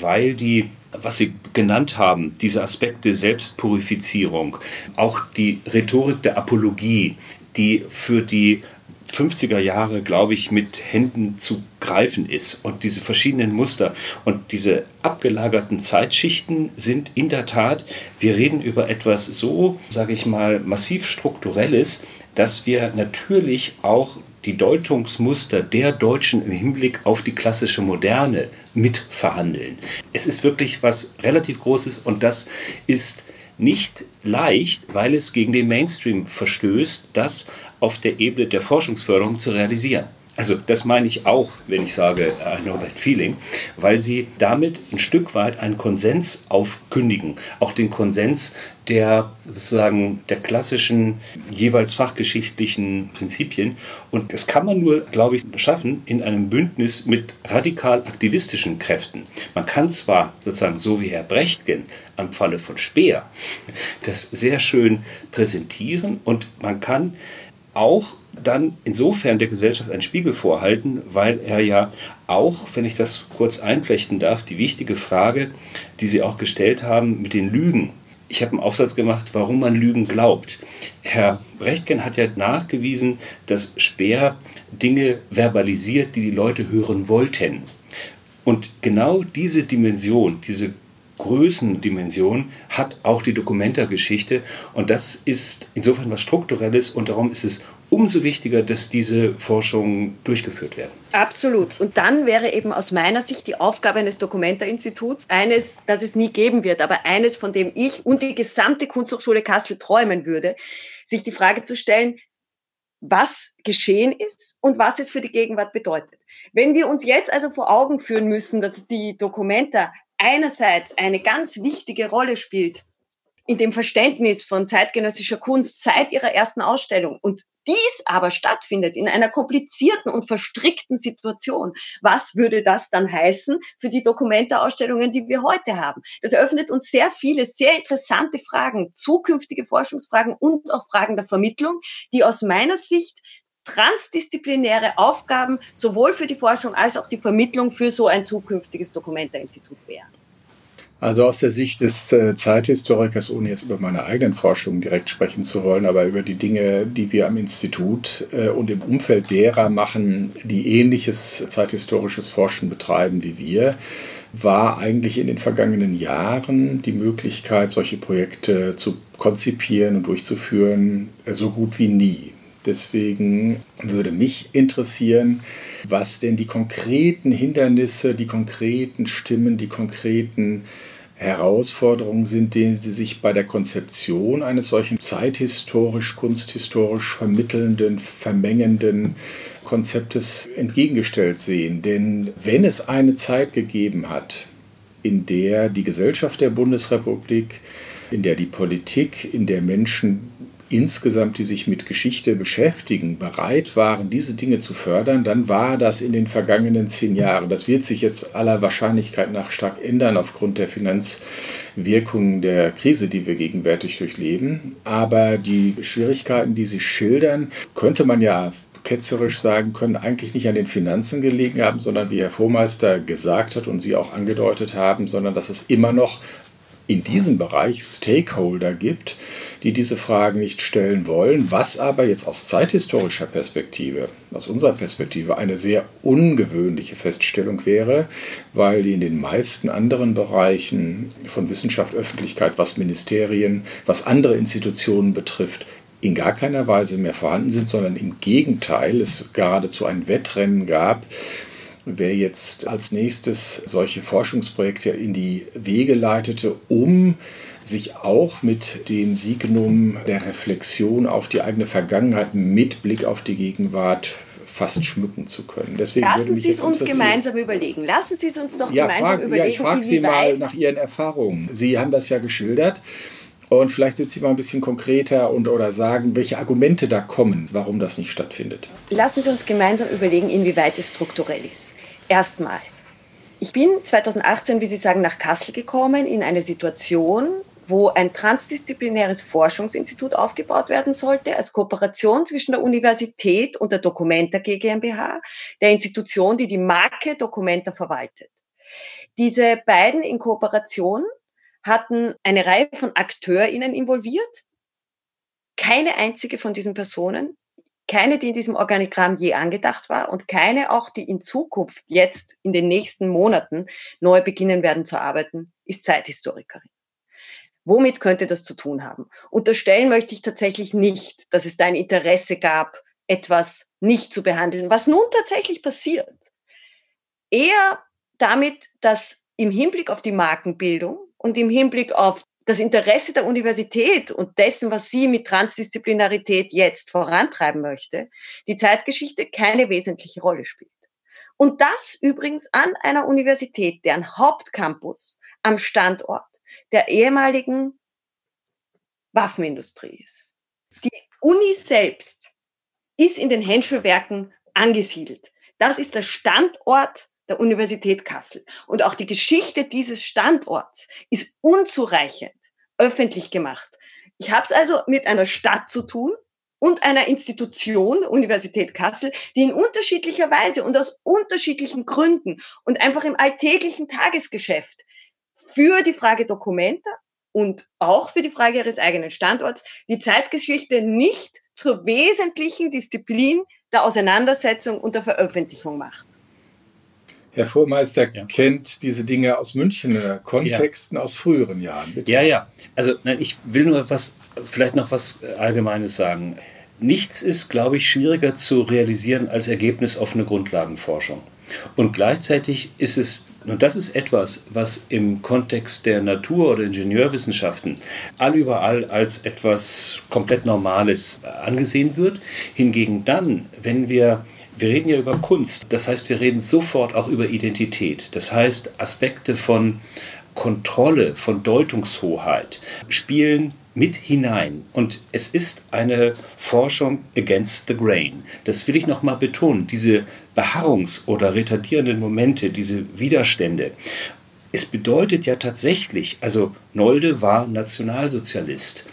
Weil die, was Sie genannt haben, diese Aspekte Selbstpurifizierung, auch die Rhetorik der Apologie, die für die 50er Jahre, glaube ich, mit Händen zu greifen ist. Und diese verschiedenen Muster und diese abgelagerten Zeitschichten sind in der Tat, wir reden über etwas so, sage ich mal, massiv strukturelles, dass wir natürlich auch die Deutungsmuster der Deutschen im Hinblick auf die klassische Moderne mitverhandeln. Es ist wirklich was relativ Großes und das ist nicht leicht, weil es gegen den Mainstream verstößt, das auf der Ebene der Forschungsförderung zu realisieren. Also das meine ich auch, wenn ich sage I know that feeling, weil sie damit ein Stück weit einen Konsens aufkündigen, auch den Konsens der sozusagen der klassischen jeweils fachgeschichtlichen Prinzipien und das kann man nur, glaube ich, schaffen in einem Bündnis mit radikal aktivistischen Kräften. Man kann zwar sozusagen so wie Herr Brechtgen am Falle von Speer das sehr schön präsentieren und man kann auch dann insofern der Gesellschaft einen Spiegel vorhalten, weil er ja auch, wenn ich das kurz einflechten darf, die wichtige Frage, die Sie auch gestellt haben mit den Lügen. Ich habe einen Aufsatz gemacht, warum man Lügen glaubt. Herr Brechtgen hat ja nachgewiesen, dass Speer Dinge verbalisiert, die die Leute hören wollten. Und genau diese Dimension, diese Größendimension hat auch die Dokumentargeschichte. Und das ist insofern was Strukturelles und darum ist es umso wichtiger, dass diese Forschungen durchgeführt werden. Absolut. Und dann wäre eben aus meiner Sicht die Aufgabe eines Dokumenta-Instituts eines, das es nie geben wird, aber eines, von dem ich und die gesamte Kunsthochschule Kassel träumen würde, sich die Frage zu stellen, was geschehen ist und was es für die Gegenwart bedeutet. Wenn wir uns jetzt also vor Augen führen müssen, dass die Dokumenta einerseits eine ganz wichtige Rolle spielt in dem Verständnis von zeitgenössischer Kunst seit ihrer ersten Ausstellung und dies aber stattfindet in einer komplizierten und verstrickten Situation, was würde das dann heißen für die Dokumenteausstellungen, die wir heute haben? Das eröffnet uns sehr viele, sehr interessante Fragen, zukünftige Forschungsfragen und auch Fragen der Vermittlung, die aus meiner Sicht transdisziplinäre Aufgaben sowohl für die Forschung als auch die Vermittlung für so ein zukünftiges Dokumenta-Institut wären. Also aus der Sicht des äh, Zeithistorikers, ohne jetzt über meine eigenen Forschungen direkt sprechen zu wollen, aber über die Dinge, die wir am Institut äh, und im Umfeld derer machen, die ähnliches zeithistorisches Forschen betreiben wie wir, war eigentlich in den vergangenen Jahren die Möglichkeit, solche Projekte zu konzipieren und durchzuführen, äh, so gut wie nie. Deswegen würde mich interessieren, was denn die konkreten Hindernisse, die konkreten Stimmen, die konkreten Herausforderungen sind, denen Sie sich bei der Konzeption eines solchen zeithistorisch, kunsthistorisch vermittelnden, vermengenden Konzeptes entgegengestellt sehen. Denn wenn es eine Zeit gegeben hat, in der die Gesellschaft der Bundesrepublik, in der die Politik, in der Menschen insgesamt, die sich mit Geschichte beschäftigen, bereit waren, diese Dinge zu fördern, dann war das in den vergangenen zehn Jahren. Das wird sich jetzt aller Wahrscheinlichkeit nach stark ändern aufgrund der Finanzwirkungen der Krise, die wir gegenwärtig durchleben. Aber die Schwierigkeiten, die Sie schildern, könnte man ja ketzerisch sagen können, eigentlich nicht an den Finanzen gelegen haben, sondern wie Herr Vormeister gesagt hat und Sie auch angedeutet haben, sondern dass es immer noch in diesem Bereich Stakeholder gibt, die diese Fragen nicht stellen wollen, was aber jetzt aus zeithistorischer Perspektive, aus unserer Perspektive, eine sehr ungewöhnliche Feststellung wäre, weil die in den meisten anderen Bereichen von Wissenschaft, Öffentlichkeit, was Ministerien, was andere Institutionen betrifft, in gar keiner Weise mehr vorhanden sind, sondern im Gegenteil es geradezu ein Wettrennen gab, wer jetzt als nächstes solche Forschungsprojekte in die Wege leitete, um sich auch mit dem Signum der Reflexion auf die eigene Vergangenheit mit Blick auf die Gegenwart fast schmücken zu können. Deswegen Lassen Sie es uns gemeinsam überlegen. Lassen Sie es uns doch ja, gemeinsam frag, überlegen. Ja, ich frage Sie mal nach Ihren Erfahrungen. Sie haben das ja geschildert. Und vielleicht sind Sie mal ein bisschen konkreter und oder sagen, welche Argumente da kommen, warum das nicht stattfindet. Lassen Sie uns gemeinsam überlegen, inwieweit es strukturell ist. Erstmal, ich bin 2018, wie Sie sagen, nach Kassel gekommen in eine Situation, wo ein transdisziplinäres Forschungsinstitut aufgebaut werden sollte, als Kooperation zwischen der Universität und der Documenta GmbH, der Institution, die die Marke Documenta verwaltet. Diese beiden in Kooperation hatten eine Reihe von AkteurInnen involviert. Keine einzige von diesen Personen, keine, die in diesem Organigramm je angedacht war und keine auch, die in Zukunft jetzt in den nächsten Monaten neu beginnen werden zu arbeiten, ist Zeithistorikerin. Womit könnte das zu tun haben? Unterstellen möchte ich tatsächlich nicht, dass es da ein Interesse gab, etwas nicht zu behandeln, was nun tatsächlich passiert. Eher damit, dass im Hinblick auf die Markenbildung und im Hinblick auf das Interesse der Universität und dessen, was sie mit Transdisziplinarität jetzt vorantreiben möchte, die Zeitgeschichte keine wesentliche Rolle spielt. Und das übrigens an einer Universität, deren Hauptcampus am Standort der ehemaligen Waffenindustrie ist. Die Uni selbst ist in den Henschelwerken angesiedelt. Das ist der Standort der Universität Kassel. Und auch die Geschichte dieses Standorts ist unzureichend öffentlich gemacht. Ich habe es also mit einer Stadt zu tun und einer Institution, Universität Kassel, die in unterschiedlicher Weise und aus unterschiedlichen Gründen und einfach im alltäglichen Tagesgeschäft für die Frage Dokumenta und auch für die Frage ihres eigenen Standorts die Zeitgeschichte nicht zur wesentlichen Disziplin der Auseinandersetzung und der Veröffentlichung macht. Herr Vormeister ja. kennt diese Dinge aus Münchner Kontexten ja. aus früheren Jahren. Bitte. Ja, ja. Also ich will nur was, vielleicht noch was Allgemeines sagen. Nichts ist, glaube ich, schwieriger zu realisieren als Ergebnis offene Grundlagenforschung. Und gleichzeitig ist es und das ist etwas, was im Kontext der Natur- oder Ingenieurwissenschaften allüberall als etwas komplett Normales angesehen wird. Hingegen dann, wenn wir wir reden ja über Kunst, das heißt, wir reden sofort auch über Identität. Das heißt, Aspekte von Kontrolle, von Deutungshoheit spielen mit hinein. Und es ist eine Forschung against the grain. Das will ich nochmal betonen. Diese Beharrungs- oder retardierenden Momente, diese Widerstände. Es bedeutet ja tatsächlich, also Nolde war Nationalsozialist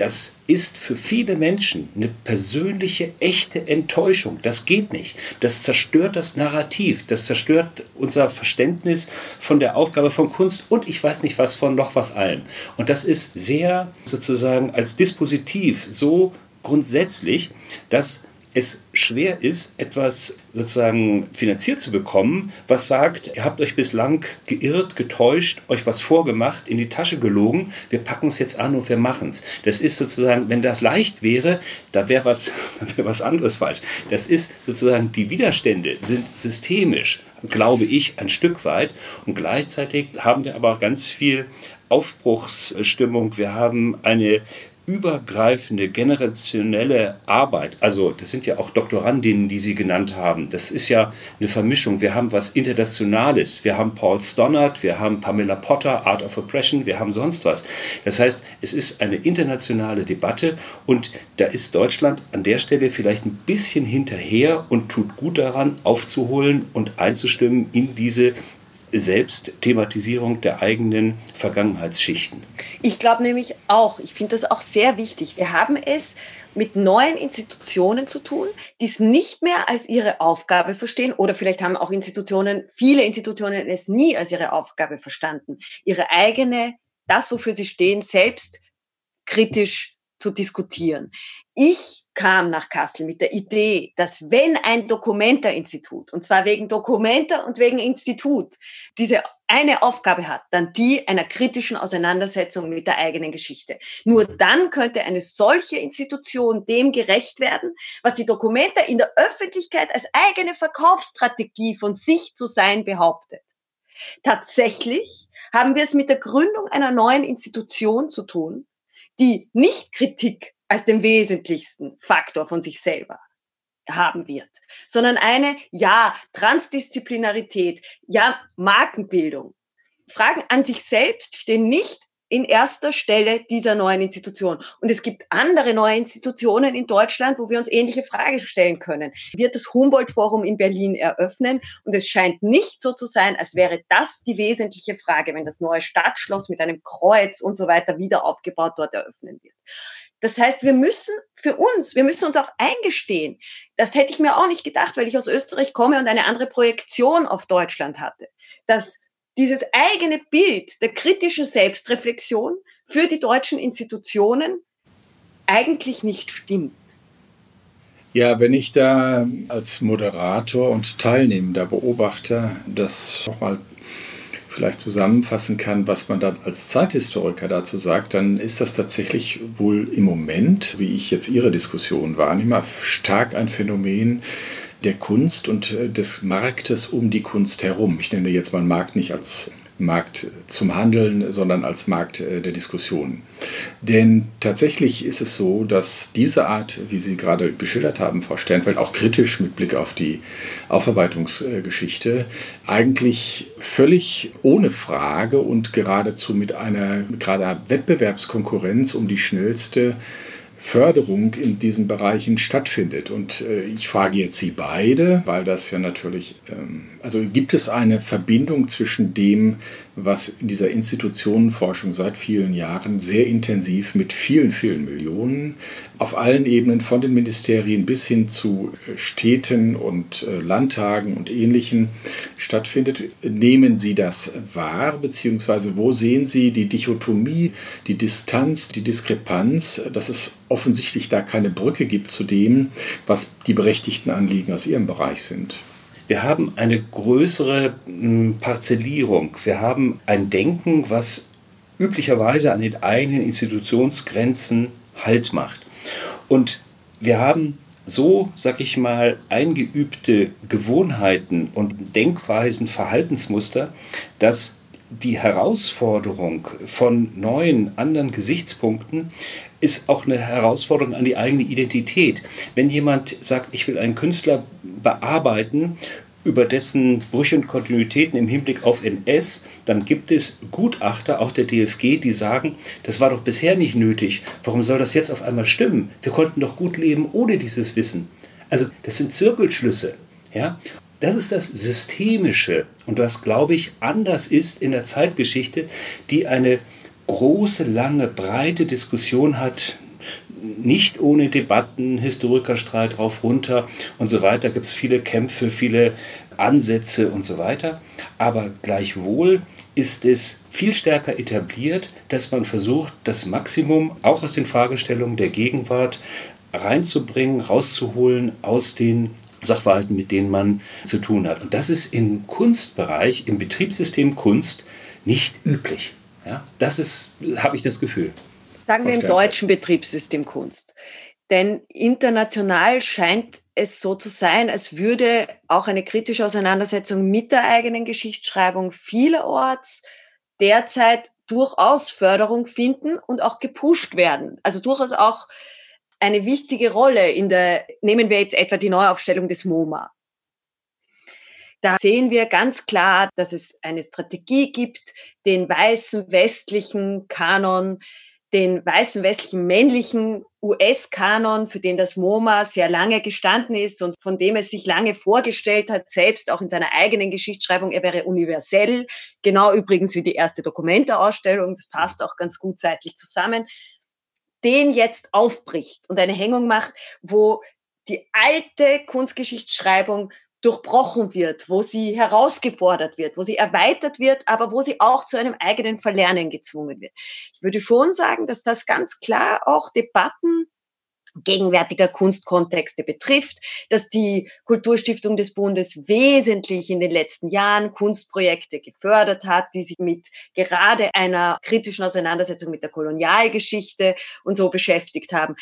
das ist für viele Menschen eine persönliche, echte Enttäuschung. Das geht nicht. Das zerstört das Narrativ. Das zerstört unser Verständnis von der Aufgabe von Kunst und ich weiß nicht was von noch was allem. Und das ist sehr sozusagen als Dispositiv so grundsätzlich, dass es schwer ist, etwas sozusagen finanziert zu bekommen, was sagt, ihr habt euch bislang geirrt, getäuscht, euch was vorgemacht, in die Tasche gelogen, wir packen es jetzt an und wir machen es. Das ist sozusagen, wenn das leicht wäre, da wäre was, wär was anderes falsch. Das ist sozusagen, die Widerstände sind systemisch, glaube ich, ein Stück weit und gleichzeitig haben wir aber ganz viel Aufbruchsstimmung. Wir haben eine übergreifende generationelle Arbeit, also das sind ja auch Doktorandinnen, die Sie genannt haben, das ist ja eine Vermischung. Wir haben was Internationales, wir haben Paul Stonnert, wir haben Pamela Potter, Art of Oppression, wir haben sonst was. Das heißt, es ist eine internationale Debatte und da ist Deutschland an der Stelle vielleicht ein bisschen hinterher und tut gut daran, aufzuholen und einzustimmen in diese Selbstthematisierung der eigenen Vergangenheitsschichten. Ich glaube nämlich auch, ich finde das auch sehr wichtig. Wir haben es mit neuen Institutionen zu tun, die es nicht mehr als ihre Aufgabe verstehen oder vielleicht haben auch Institutionen, viele Institutionen es nie als ihre Aufgabe verstanden, ihre eigene, das, wofür sie stehen, selbst kritisch zu diskutieren. Ich kam nach Kassel mit der Idee, dass wenn ein Dokumenta-Institut, und zwar wegen Dokumenta und wegen Institut, diese eine Aufgabe hat, dann die einer kritischen Auseinandersetzung mit der eigenen Geschichte. Nur dann könnte eine solche Institution dem gerecht werden, was die Dokumenta in der Öffentlichkeit als eigene Verkaufsstrategie von sich zu sein behauptet. Tatsächlich haben wir es mit der Gründung einer neuen Institution zu tun, die nicht Kritik als den wesentlichsten Faktor von sich selber haben wird, sondern eine, ja, Transdisziplinarität, ja, Markenbildung. Fragen an sich selbst stehen nicht in erster Stelle dieser neuen Institution. Und es gibt andere neue Institutionen in Deutschland, wo wir uns ähnliche Fragen stellen können. Wird das Humboldt-Forum in Berlin eröffnen? Und es scheint nicht so zu sein, als wäre das die wesentliche Frage, wenn das neue Stadtschloss mit einem Kreuz und so weiter wieder aufgebaut dort eröffnen wird. Das heißt, wir müssen für uns, wir müssen uns auch eingestehen. Das hätte ich mir auch nicht gedacht, weil ich aus Österreich komme und eine andere Projektion auf Deutschland hatte. Dass dieses eigene Bild der kritischen Selbstreflexion für die deutschen Institutionen eigentlich nicht stimmt. Ja, wenn ich da als Moderator und teilnehmender Beobachter das nochmal vielleicht zusammenfassen kann, was man dann als Zeithistoriker dazu sagt, dann ist das tatsächlich wohl im Moment, wie ich jetzt Ihre Diskussion wahrnehme, stark ein Phänomen, der Kunst und äh, des Marktes um die Kunst herum. Ich nenne jetzt mal Markt nicht als Markt zum Handeln, sondern als Markt äh, der Diskussion. Denn tatsächlich ist es so, dass diese Art, wie Sie gerade geschildert haben, Frau Sternfeld, auch kritisch mit Blick auf die Aufarbeitungsgeschichte, eigentlich völlig ohne Frage und geradezu mit einer gerade Wettbewerbskonkurrenz um die schnellste Förderung in diesen Bereichen stattfindet. Und äh, ich frage jetzt Sie beide, weil das ja natürlich, ähm, also gibt es eine Verbindung zwischen dem, was in dieser Institutionenforschung seit vielen Jahren sehr intensiv mit vielen, vielen Millionen auf allen Ebenen von den Ministerien bis hin zu äh, Städten und äh, Landtagen und Ähnlichen stattfindet. Nehmen Sie das wahr, beziehungsweise wo sehen Sie die Dichotomie, die Distanz, die Diskrepanz, dass es offensichtlich da keine Brücke gibt zu dem, was die berechtigten Anliegen aus Ihrem Bereich sind? Wir haben eine größere hm, Parzellierung. Wir haben ein Denken, was üblicherweise an den eigenen Institutionsgrenzen Halt macht. Und wir haben so, sag ich mal, eingeübte Gewohnheiten und Denkweisen, Verhaltensmuster, dass die Herausforderung von neuen, anderen Gesichtspunkten ist auch eine Herausforderung an die eigene Identität. Wenn jemand sagt, ich will einen Künstler bearbeiten über dessen Brüche und Kontinuitäten im Hinblick auf NS, dann gibt es Gutachter, auch der DFG, die sagen, das war doch bisher nicht nötig. Warum soll das jetzt auf einmal stimmen? Wir konnten doch gut leben ohne dieses Wissen. Also das sind Zirkelschlüsse. Ja? Das ist das Systemische und was, glaube ich, anders ist in der Zeitgeschichte, die eine große, lange, breite Diskussion hat, nicht ohne Debatten, Historikerstreit rauf, runter und so weiter. Gibt es viele Kämpfe, viele Ansätze und so weiter. Aber gleichwohl ist es viel stärker etabliert, dass man versucht, das Maximum auch aus den Fragestellungen der Gegenwart reinzubringen, rauszuholen aus den Sachverhalten, mit denen man zu tun hat. Und das ist im Kunstbereich, im Betriebssystem Kunst nicht üblich. Ja, das ist, habe ich das Gefühl. Sagen wir im deutschen Betriebssystem Kunst. Denn international scheint es so zu sein, als würde auch eine kritische Auseinandersetzung mit der eigenen Geschichtsschreibung vielerorts derzeit durchaus Förderung finden und auch gepusht werden. Also durchaus auch eine wichtige Rolle in der, nehmen wir jetzt etwa die Neuaufstellung des MoMA. Da sehen wir ganz klar, dass es eine Strategie gibt, den weißen westlichen Kanon, den weißen westlichen männlichen US-Kanon, für den das MoMA sehr lange gestanden ist und von dem es sich lange vorgestellt hat, selbst auch in seiner eigenen Geschichtsschreibung, er wäre universell, genau übrigens wie die erste Dokumenteausstellung, das passt auch ganz gut zeitlich zusammen, den jetzt aufbricht und eine Hängung macht, wo die alte Kunstgeschichtsschreibung durchbrochen wird, wo sie herausgefordert wird, wo sie erweitert wird, aber wo sie auch zu einem eigenen Verlernen gezwungen wird. Ich würde schon sagen, dass das ganz klar auch Debatten gegenwärtiger Kunstkontexte betrifft, dass die Kulturstiftung des Bundes wesentlich in den letzten Jahren Kunstprojekte gefördert hat, die sich mit gerade einer kritischen Auseinandersetzung mit der Kolonialgeschichte und so beschäftigt haben.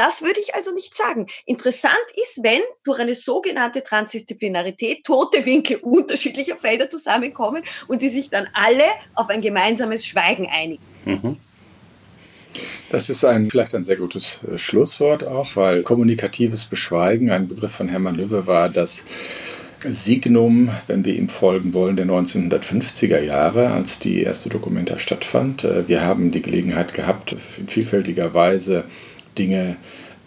Das würde ich also nicht sagen. Interessant ist, wenn durch eine sogenannte Transdisziplinarität tote Winkel unterschiedlicher Felder zusammenkommen und die sich dann alle auf ein gemeinsames Schweigen einigen. Mhm. Das ist ein, vielleicht ein sehr gutes äh, Schlusswort auch, weil kommunikatives Beschweigen, ein Begriff von Hermann Löwe war, dass Signum, wenn wir ihm folgen wollen, der 1950er Jahre, als die erste Dokumenta stattfand. Äh, wir haben die Gelegenheit gehabt, in vielfältiger Weise Dinge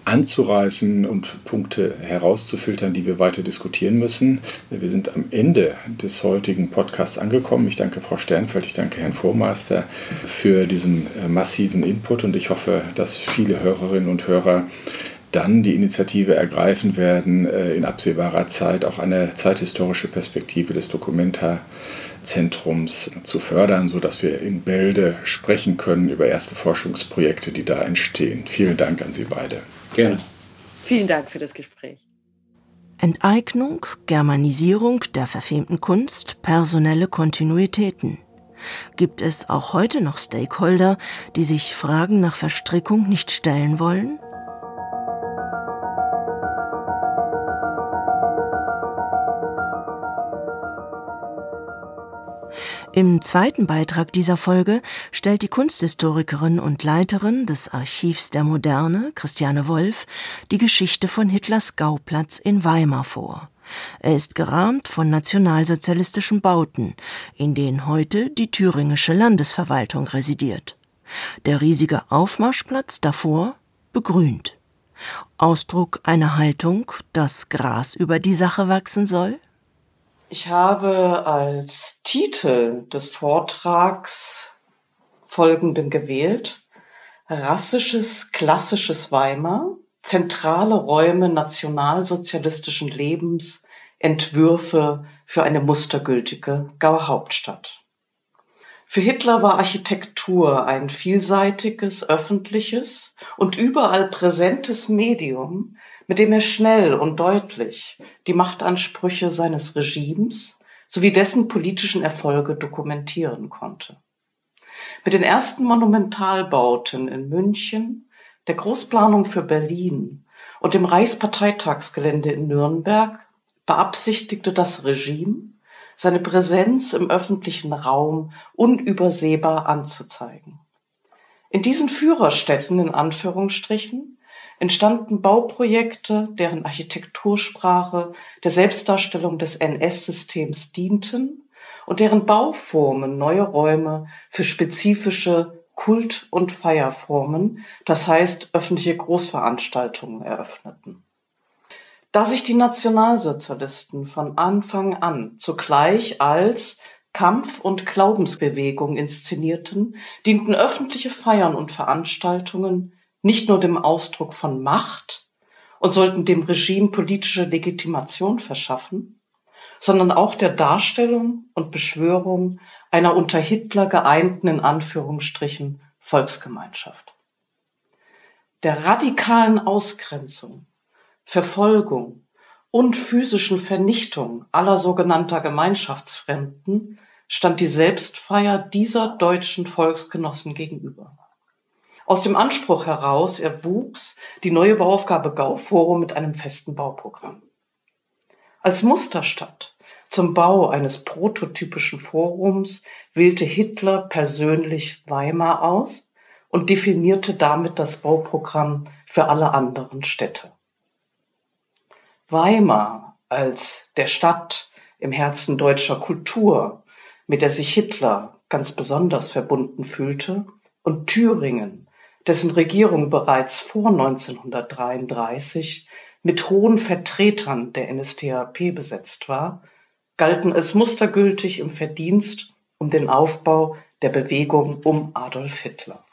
anzureißen und Punkte herauszufiltern, die wir weiter diskutieren müssen. Wir sind am Ende des heutigen Podcasts angekommen. Ich danke Frau Sternfeld, ich danke Herrn Vormeister für diesen äh, massiven Input und ich hoffe, dass viele Hörerinnen und Hörer dann die Initiative ergreifen werden, äh, in absehbarer Zeit auch eine zeithistorische Perspektive des Dokumenta Zentrums zu fördern, sodass wir in Bälde sprechen können über erste Forschungsprojekte, die da entstehen. Vielen Dank an Sie beide. Gerne. Vielen Dank für das Gespräch. Enteignung, Germanisierung der verfemten Kunst, personelle Kontinuitäten. Gibt es auch heute noch Stakeholder, die sich Fragen nach Verstrickung nicht stellen wollen? Im zweiten Beitrag dieser Folge stellt die Kunsthistorikerin und Leiterin des Archivs der Moderne, Christiane Wolf, die Geschichte von Hitlers Gauplatz in Weimar vor. Er ist gerahmt von nationalsozialistischen Bauten, in denen heute die thüringische Landesverwaltung residiert. Der riesige Aufmarschplatz davor begrünt. Ausdruck einer Haltung, dass Gras über die Sache wachsen soll? Ich habe als Titel des Vortrags folgenden gewählt. Rassisches, klassisches Weimar, zentrale Räume nationalsozialistischen Lebens, Entwürfe für eine mustergültige Gauhauptstadt. Für Hitler war Architektur ein vielseitiges, öffentliches und überall präsentes Medium, mit dem er schnell und deutlich die Machtansprüche seines Regimes sowie dessen politischen Erfolge dokumentieren konnte. Mit den ersten Monumentalbauten in München, der Großplanung für Berlin und dem Reichsparteitagsgelände in Nürnberg beabsichtigte das Regime, seine Präsenz im öffentlichen Raum unübersehbar anzuzeigen. In diesen Führerstädten in Anführungsstrichen entstanden Bauprojekte, deren Architektursprache der Selbstdarstellung des NS-Systems dienten und deren Bauformen neue Räume für spezifische Kult- und Feierformen, das heißt öffentliche Großveranstaltungen eröffneten. Da sich die Nationalsozialisten von Anfang an zugleich als Kampf- und Glaubensbewegung inszenierten, dienten öffentliche Feiern und Veranstaltungen nicht nur dem Ausdruck von Macht und sollten dem Regime politische Legitimation verschaffen, sondern auch der Darstellung und Beschwörung einer unter Hitler geeinten in Anführungsstrichen Volksgemeinschaft. Der radikalen Ausgrenzung Verfolgung und physischen Vernichtung aller sogenannter Gemeinschaftsfremden stand die Selbstfeier dieser deutschen Volksgenossen gegenüber. Aus dem Anspruch heraus erwuchs die neue Bauaufgabe Gauforum mit einem festen Bauprogramm. Als Musterstadt zum Bau eines prototypischen Forums wählte Hitler persönlich Weimar aus und definierte damit das Bauprogramm für alle anderen Städte. Weimar als der Stadt im Herzen deutscher Kultur, mit der sich Hitler ganz besonders verbunden fühlte, und Thüringen, dessen Regierung bereits vor 1933 mit hohen Vertretern der NSDAP besetzt war, galten als mustergültig im Verdienst um den Aufbau der Bewegung um Adolf Hitler.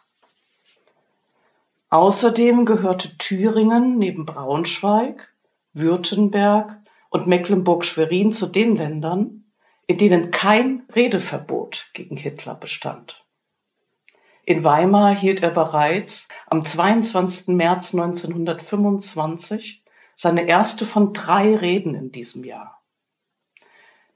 Außerdem gehörte Thüringen neben Braunschweig Württemberg und Mecklenburg-Schwerin zu den Ländern, in denen kein Redeverbot gegen Hitler bestand. In Weimar hielt er bereits am 22. März 1925 seine erste von drei Reden in diesem Jahr.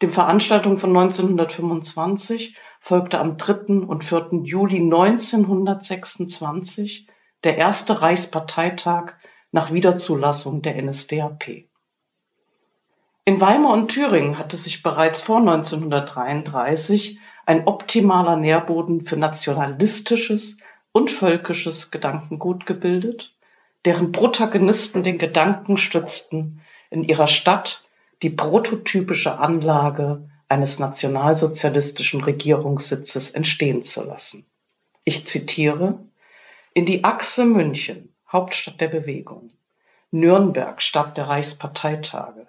Dem Veranstaltung von 1925 folgte am 3. und 4. Juli 1926 der erste Reichsparteitag nach Wiederzulassung der NSDAP. In Weimar und Thüringen hatte sich bereits vor 1933 ein optimaler Nährboden für nationalistisches und völkisches Gedankengut gebildet, deren Protagonisten den Gedanken stützten, in ihrer Stadt die prototypische Anlage eines nationalsozialistischen Regierungssitzes entstehen zu lassen. Ich zitiere, in die Achse München, Hauptstadt der Bewegung, Nürnberg, Stadt der Reichsparteitage,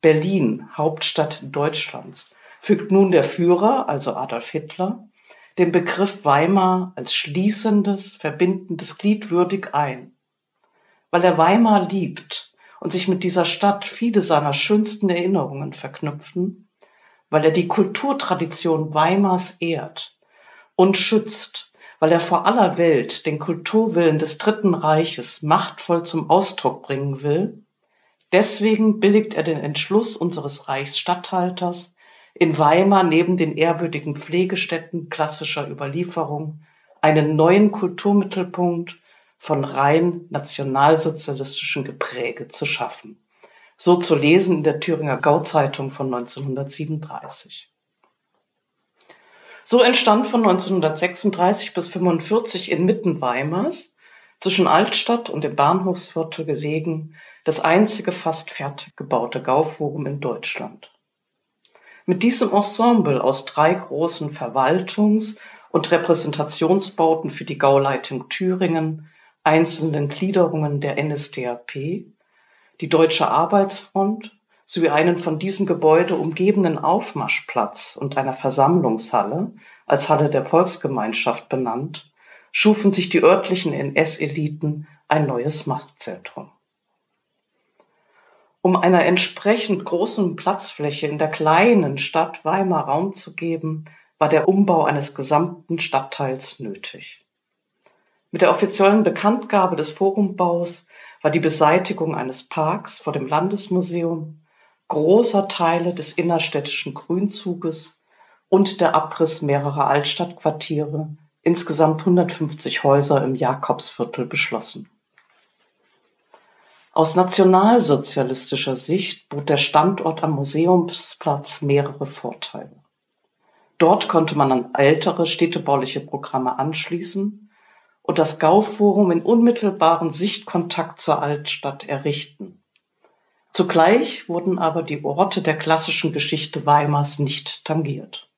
Berlin, Hauptstadt Deutschlands, fügt nun der Führer, also Adolf Hitler, den Begriff Weimar als schließendes, verbindendes Glied würdig ein. Weil er Weimar liebt und sich mit dieser Stadt viele seiner schönsten Erinnerungen verknüpfen, weil er die Kulturtradition Weimars ehrt und schützt, weil er vor aller Welt den Kulturwillen des Dritten Reiches machtvoll zum Ausdruck bringen will, deswegen billigt er den Entschluss unseres Reichsstatthalters, in Weimar neben den ehrwürdigen Pflegestätten klassischer Überlieferung einen neuen Kulturmittelpunkt von rein nationalsozialistischen Gepräge zu schaffen. So zu lesen in der Thüringer Gauzeitung von 1937. So entstand von 1936 bis 1945 inmitten Weimars, zwischen Altstadt und dem Bahnhofsviertel gelegen, das einzige fast fertig gebaute Gauforum in Deutschland. Mit diesem Ensemble aus drei großen Verwaltungs- und Repräsentationsbauten für die Gauleitung Thüringen, einzelnen Gliederungen der NSDAP, die Deutsche Arbeitsfront sowie einen von diesem Gebäude umgebenen Aufmarschplatz und einer Versammlungshalle als Halle der Volksgemeinschaft benannt, schufen sich die örtlichen NS-Eliten ein neues Machtzentrum. Um einer entsprechend großen Platzfläche in der kleinen Stadt Weimar Raum zu geben, war der Umbau eines gesamten Stadtteils nötig. Mit der offiziellen Bekanntgabe des Forumbaus war die Beseitigung eines Parks vor dem Landesmuseum, großer Teile des innerstädtischen Grünzuges und der Abriss mehrerer Altstadtquartiere, insgesamt 150 Häuser im Jakobsviertel beschlossen. Aus nationalsozialistischer Sicht bot der Standort am Museumsplatz mehrere Vorteile. Dort konnte man an ältere städtebauliche Programme anschließen und das Gauforum in unmittelbaren Sichtkontakt zur Altstadt errichten. Zugleich wurden aber die Orte der klassischen Geschichte Weimars nicht tangiert.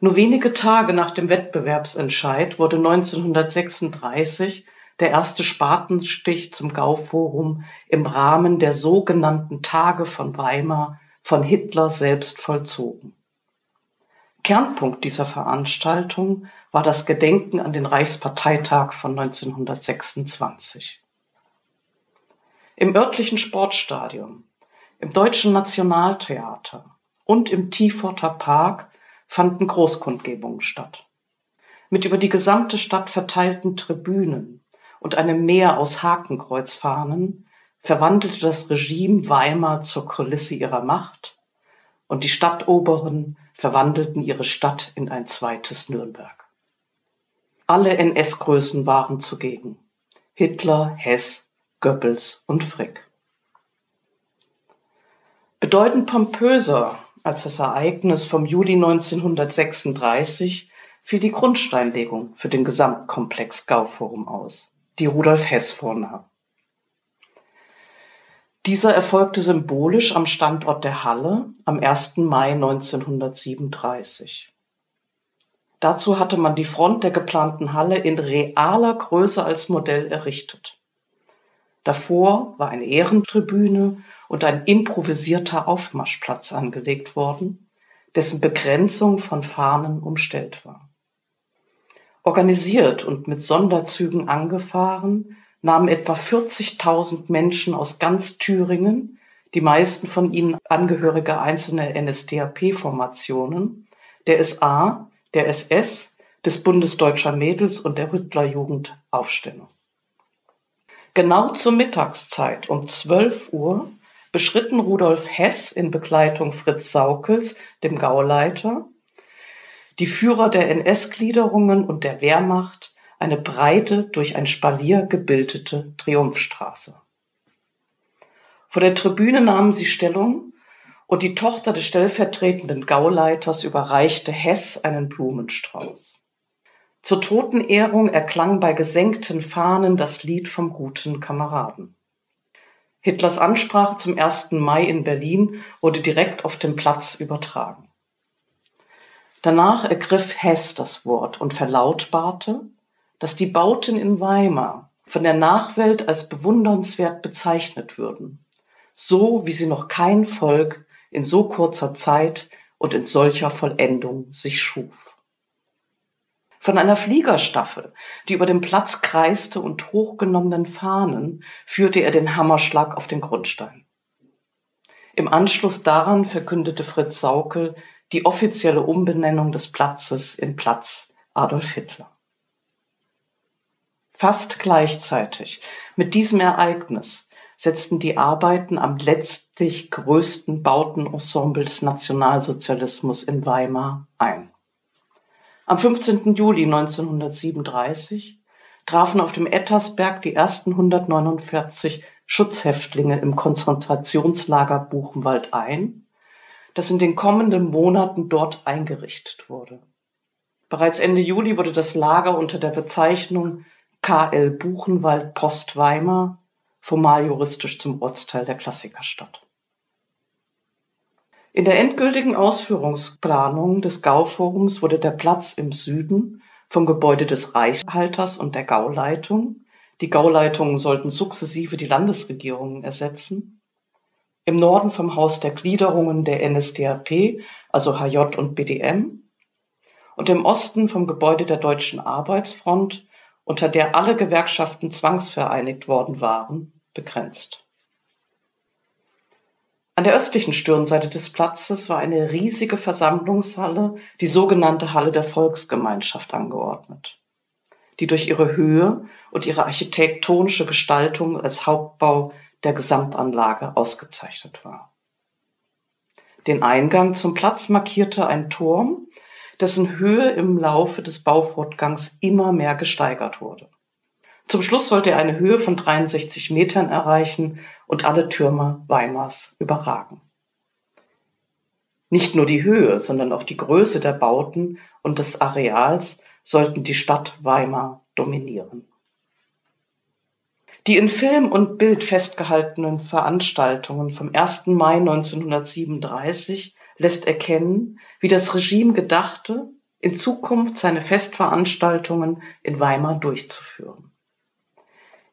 Nur wenige Tage nach dem Wettbewerbsentscheid wurde 1936 der erste Spatenstich zum Gauforum im Rahmen der sogenannten Tage von Weimar von Hitler selbst vollzogen. Kernpunkt dieser Veranstaltung war das Gedenken an den Reichsparteitag von 1926. Im örtlichen Sportstadion, im Deutschen Nationaltheater und im Tieforter Park fanden Großkundgebungen statt. Mit über die gesamte Stadt verteilten Tribünen und einem Meer aus Hakenkreuzfahnen verwandelte das Regime Weimar zur Kulisse ihrer Macht und die Stadtoberen verwandelten ihre Stadt in ein zweites Nürnberg. Alle NS-Größen waren zugegen. Hitler, Hess, Goebbels und Frick. Bedeutend pompöser als das Ereignis vom Juli 1936 fiel die Grundsteinlegung für den Gesamtkomplex Gauforum aus die Rudolf Hess vornahm. Dieser erfolgte symbolisch am Standort der Halle am 1. Mai 1937. Dazu hatte man die Front der geplanten Halle in realer Größe als Modell errichtet. Davor war eine Ehrentribüne und ein improvisierter Aufmarschplatz angelegt worden, dessen Begrenzung von Fahnen umstellt war. Organisiert und mit Sonderzügen angefahren, nahmen etwa 40.000 Menschen aus ganz Thüringen, die meisten von ihnen Angehörige einzelner NSDAP-Formationen, der SA, der SS, des Bundesdeutscher Mädels und der Rüttlerjugend Aufstellung. Genau zur Mittagszeit um 12 Uhr beschritten Rudolf Hess in Begleitung Fritz Saukels, dem Gauleiter, die Führer der NS-Gliederungen und der Wehrmacht eine breite, durch ein Spalier gebildete Triumphstraße. Vor der Tribüne nahmen sie Stellung und die Tochter des stellvertretenden Gauleiters überreichte Hess einen Blumenstrauß. Zur Totenehrung erklang bei gesenkten Fahnen das Lied vom guten Kameraden. Hitlers Ansprache zum 1. Mai in Berlin wurde direkt auf dem Platz übertragen. Danach ergriff Hess das Wort und verlautbarte, dass die Bauten in Weimar von der Nachwelt als bewundernswert bezeichnet würden, so wie sie noch kein Volk in so kurzer Zeit und in solcher Vollendung sich schuf. Von einer Fliegerstaffel, die über dem Platz kreiste und hochgenommenen Fahnen, führte er den Hammerschlag auf den Grundstein. Im Anschluss daran verkündete Fritz Saukel die offizielle Umbenennung des Platzes in Platz Adolf Hitler. Fast gleichzeitig mit diesem Ereignis setzten die Arbeiten am letztlich größten Bautenensemble des Nationalsozialismus in Weimar ein. Am 15. Juli 1937 trafen auf dem Ettersberg die ersten 149 Schutzhäftlinge im Konzentrationslager Buchenwald ein, das in den kommenden Monaten dort eingerichtet wurde. Bereits Ende Juli wurde das Lager unter der Bezeichnung KL Buchenwald Post Weimar formal juristisch zum Ortsteil der Klassikerstadt. In der endgültigen Ausführungsplanung des Gauforums wurde der Platz im Süden vom Gebäude des Reichshalters und der Gauleitung, die Gauleitungen sollten sukzessive die Landesregierungen ersetzen, im Norden vom Haus der Gliederungen der NSDAP, also HJ und BDM, und im Osten vom Gebäude der Deutschen Arbeitsfront unter der alle Gewerkschaften zwangsvereinigt worden waren, begrenzt. An der östlichen Stirnseite des Platzes war eine riesige Versammlungshalle, die sogenannte Halle der Volksgemeinschaft, angeordnet, die durch ihre Höhe und ihre architektonische Gestaltung als Hauptbau der Gesamtanlage ausgezeichnet war. Den Eingang zum Platz markierte ein Turm, dessen Höhe im Laufe des Baufortgangs immer mehr gesteigert wurde. Zum Schluss sollte er eine Höhe von 63 Metern erreichen und alle Türme Weimars überragen. Nicht nur die Höhe, sondern auch die Größe der Bauten und des Areals sollten die Stadt Weimar dominieren. Die in Film und Bild festgehaltenen Veranstaltungen vom 1. Mai 1937 lässt erkennen, wie das Regime gedachte, in Zukunft seine Festveranstaltungen in Weimar durchzuführen.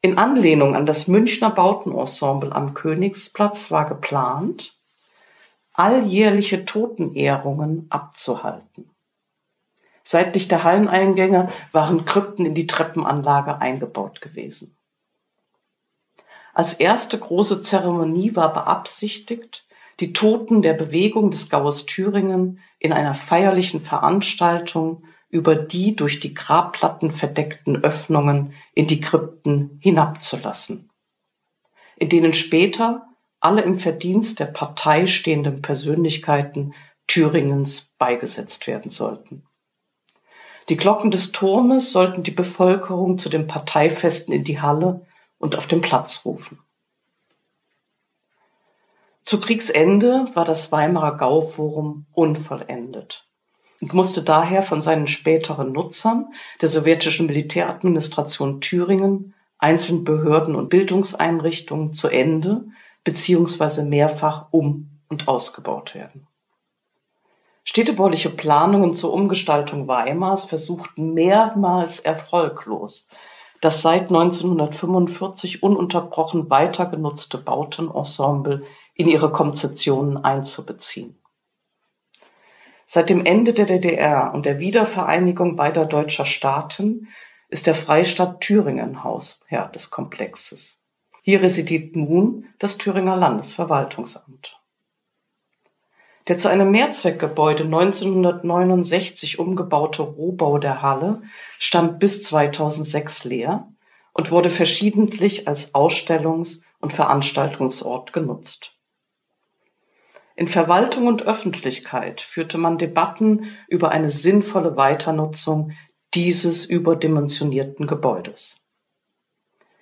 In Anlehnung an das Münchner Bautenensemble am Königsplatz war geplant, alljährliche Totenehrungen abzuhalten. Seitlich der Halleneingänge waren Krypten in die Treppenanlage eingebaut gewesen. Als erste große Zeremonie war beabsichtigt, die Toten der Bewegung des Gaues Thüringen in einer feierlichen Veranstaltung über die durch die Grabplatten verdeckten Öffnungen in die Krypten hinabzulassen, in denen später alle im Verdienst der Partei stehenden Persönlichkeiten Thüringens beigesetzt werden sollten. Die Glocken des Turmes sollten die Bevölkerung zu den Parteifesten in die Halle und auf den Platz rufen. Zu Kriegsende war das Weimarer Gauforum unvollendet und musste daher von seinen späteren Nutzern, der sowjetischen Militäradministration Thüringen, einzelnen Behörden und Bildungseinrichtungen zu Ende beziehungsweise mehrfach um und ausgebaut werden. Städtebauliche Planungen zur Umgestaltung Weimars versuchten mehrmals erfolglos, das seit 1945 ununterbrochen weiter genutzte Bautenensemble in ihre Konzeptionen einzubeziehen. Seit dem Ende der DDR und der Wiedervereinigung beider deutscher Staaten ist der Freistaat Thüringen Hausherr des Komplexes. Hier residiert nun das Thüringer Landesverwaltungsamt. Der zu einem Mehrzweckgebäude 1969 umgebaute Rohbau der Halle stand bis 2006 leer und wurde verschiedentlich als Ausstellungs- und Veranstaltungsort genutzt. In Verwaltung und Öffentlichkeit führte man Debatten über eine sinnvolle Weiternutzung dieses überdimensionierten Gebäudes.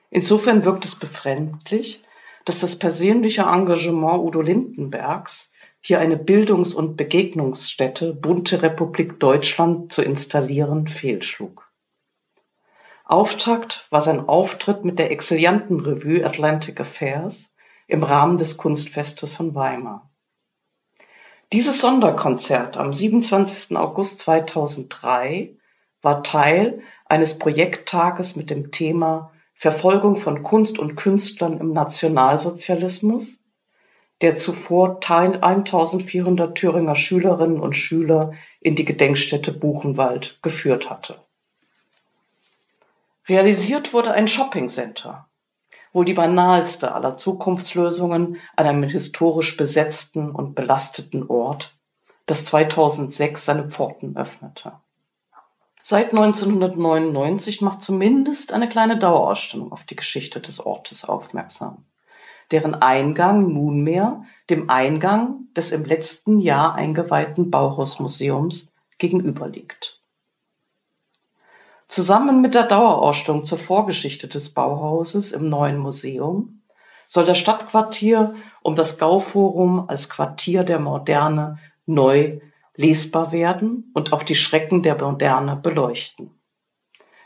Insofern wirkt es befremdlich, dass das persönliche Engagement Udo Lindenbergs, hier eine Bildungs- und Begegnungsstätte Bunte Republik Deutschland zu installieren, fehlschlug. Auftakt war sein Auftritt mit der Exiliantenrevue Atlantic Affairs, im Rahmen des Kunstfestes von Weimar. Dieses Sonderkonzert am 27. August 2003 war Teil eines Projekttages mit dem Thema Verfolgung von Kunst und Künstlern im Nationalsozialismus, der zuvor 1400 Thüringer Schülerinnen und Schüler in die Gedenkstätte Buchenwald geführt hatte. Realisiert wurde ein Shoppingcenter, wohl die banalste aller Zukunftslösungen an einem historisch besetzten und belasteten Ort, das 2006 seine Pforten öffnete. Seit 1999 macht zumindest eine kleine Dauerausstellung auf die Geschichte des Ortes aufmerksam, deren Eingang nunmehr dem Eingang des im letzten Jahr eingeweihten Bauhausmuseums gegenüberliegt. Zusammen mit der Dauerausstellung zur Vorgeschichte des Bauhauses im neuen Museum soll das Stadtquartier um das Gauforum als Quartier der Moderne neu lesbar werden und auch die Schrecken der Moderne beleuchten.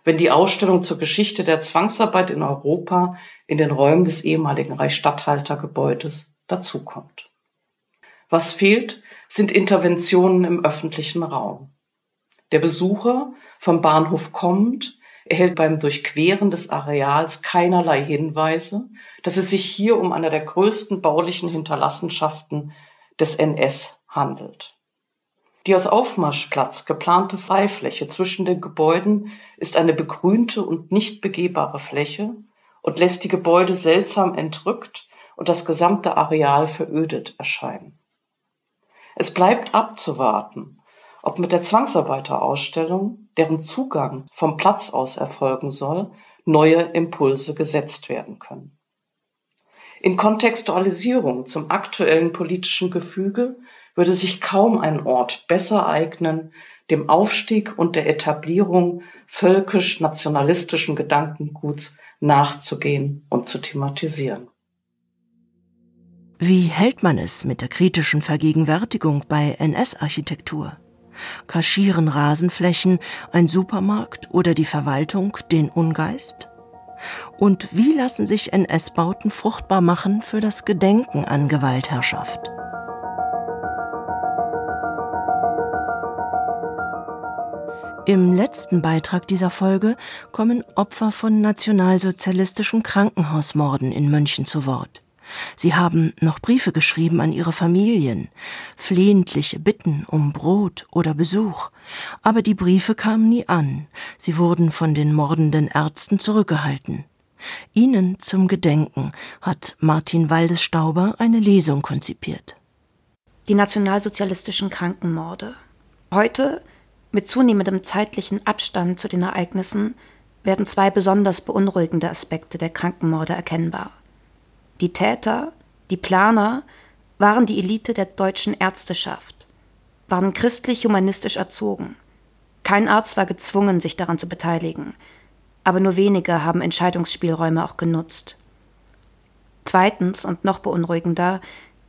Wenn die Ausstellung zur Geschichte der Zwangsarbeit in Europa in den Räumen des ehemaligen Reichsstatthaltergebäudes dazukommt. Was fehlt, sind Interventionen im öffentlichen Raum. Der Besucher vom Bahnhof kommt, erhält beim Durchqueren des Areals keinerlei Hinweise, dass es sich hier um eine der größten baulichen Hinterlassenschaften des NS handelt. Die als Aufmarschplatz geplante Freifläche zwischen den Gebäuden ist eine begrünte und nicht begehbare Fläche und lässt die Gebäude seltsam entrückt und das gesamte Areal verödet erscheinen. Es bleibt abzuwarten, ob mit der Zwangsarbeiterausstellung, deren Zugang vom Platz aus erfolgen soll, neue Impulse gesetzt werden können. In Kontextualisierung zum aktuellen politischen Gefüge würde sich kaum ein Ort besser eignen, dem Aufstieg und der Etablierung völkisch-nationalistischen Gedankenguts nachzugehen und zu thematisieren. Wie hält man es mit der kritischen Vergegenwärtigung bei NS-Architektur? Kaschieren Rasenflächen, ein Supermarkt oder die Verwaltung den Ungeist? Und wie lassen sich NS-Bauten fruchtbar machen für das Gedenken an Gewaltherrschaft? Im letzten Beitrag dieser Folge kommen Opfer von nationalsozialistischen Krankenhausmorden in München zu Wort. Sie haben noch Briefe geschrieben an ihre Familien, flehentliche Bitten um Brot oder Besuch, aber die Briefe kamen nie an, sie wurden von den mordenden Ärzten zurückgehalten. Ihnen zum Gedenken hat Martin Waldesstauber eine Lesung konzipiert. Die nationalsozialistischen Krankenmorde. Heute mit zunehmendem zeitlichen Abstand zu den Ereignissen werden zwei besonders beunruhigende Aspekte der Krankenmorde erkennbar. Die Täter, die Planer, waren die Elite der deutschen Ärzteschaft, waren christlich-humanistisch erzogen. Kein Arzt war gezwungen, sich daran zu beteiligen, aber nur wenige haben Entscheidungsspielräume auch genutzt. Zweitens und noch beunruhigender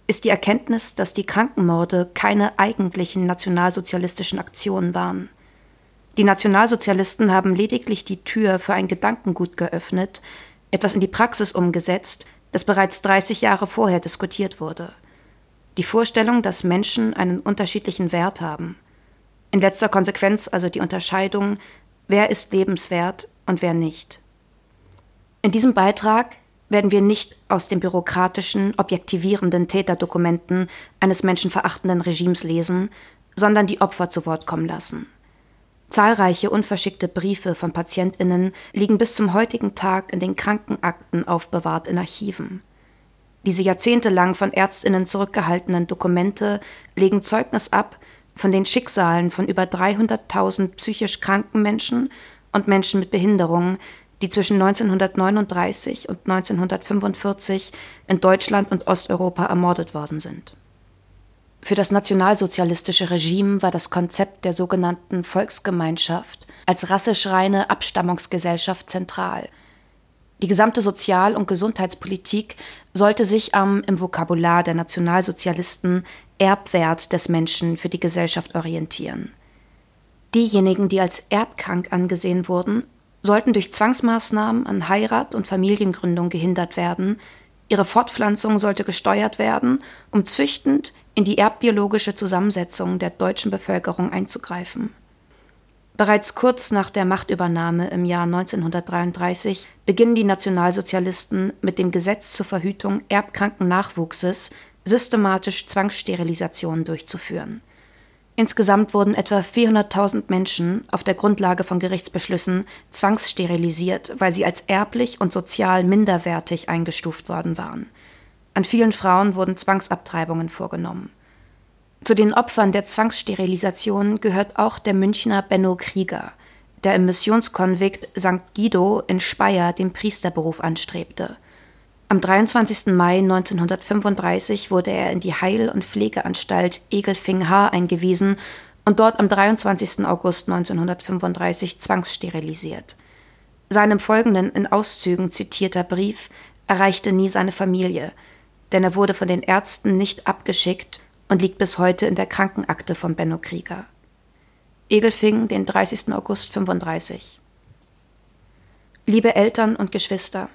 ist die Erkenntnis, dass die Krankenmorde keine eigentlichen nationalsozialistischen Aktionen waren. Die Nationalsozialisten haben lediglich die Tür für ein Gedankengut geöffnet, etwas in die Praxis umgesetzt, das bereits 30 Jahre vorher diskutiert wurde. Die Vorstellung, dass Menschen einen unterschiedlichen Wert haben. In letzter Konsequenz also die Unterscheidung, wer ist lebenswert und wer nicht. In diesem Beitrag werden wir nicht aus den bürokratischen, objektivierenden Täterdokumenten eines menschenverachtenden Regimes lesen, sondern die Opfer zu Wort kommen lassen. Zahlreiche unverschickte Briefe von Patientinnen liegen bis zum heutigen Tag in den Krankenakten aufbewahrt in Archiven. Diese jahrzehntelang von Ärztinnen zurückgehaltenen Dokumente legen Zeugnis ab von den Schicksalen von über 300.000 psychisch kranken Menschen und Menschen mit Behinderungen, die zwischen 1939 und 1945 in Deutschland und Osteuropa ermordet worden sind. Für das nationalsozialistische Regime war das Konzept der sogenannten Volksgemeinschaft als rasseschreine Abstammungsgesellschaft zentral. Die gesamte Sozial- und Gesundheitspolitik sollte sich am im Vokabular der Nationalsozialisten Erbwert des Menschen für die Gesellschaft orientieren. Diejenigen, die als erbkrank angesehen wurden, sollten durch Zwangsmaßnahmen an Heirat und Familiengründung gehindert werden, Ihre Fortpflanzung sollte gesteuert werden, um züchtend in die erbbiologische Zusammensetzung der deutschen Bevölkerung einzugreifen. Bereits kurz nach der Machtübernahme im Jahr 1933 beginnen die Nationalsozialisten mit dem Gesetz zur Verhütung erbkranken Nachwuchses systematisch Zwangssterilisationen durchzuführen. Insgesamt wurden etwa 400.000 Menschen auf der Grundlage von Gerichtsbeschlüssen zwangssterilisiert, weil sie als erblich und sozial minderwertig eingestuft worden waren. An vielen Frauen wurden Zwangsabtreibungen vorgenommen. Zu den Opfern der Zwangssterilisation gehört auch der Münchner Benno Krieger, der im Missionskonvikt St. Guido in Speyer den Priesterberuf anstrebte. Am 23. Mai 1935 wurde er in die Heil- und Pflegeanstalt Egelfing-Haar eingewiesen und dort am 23. August 1935 zwangssterilisiert. Seinem folgenden in Auszügen zitierter Brief erreichte nie seine Familie, denn er wurde von den Ärzten nicht abgeschickt und liegt bis heute in der Krankenakte von Benno Krieger. Egelfing, den 30. August 35. Liebe Eltern und Geschwister,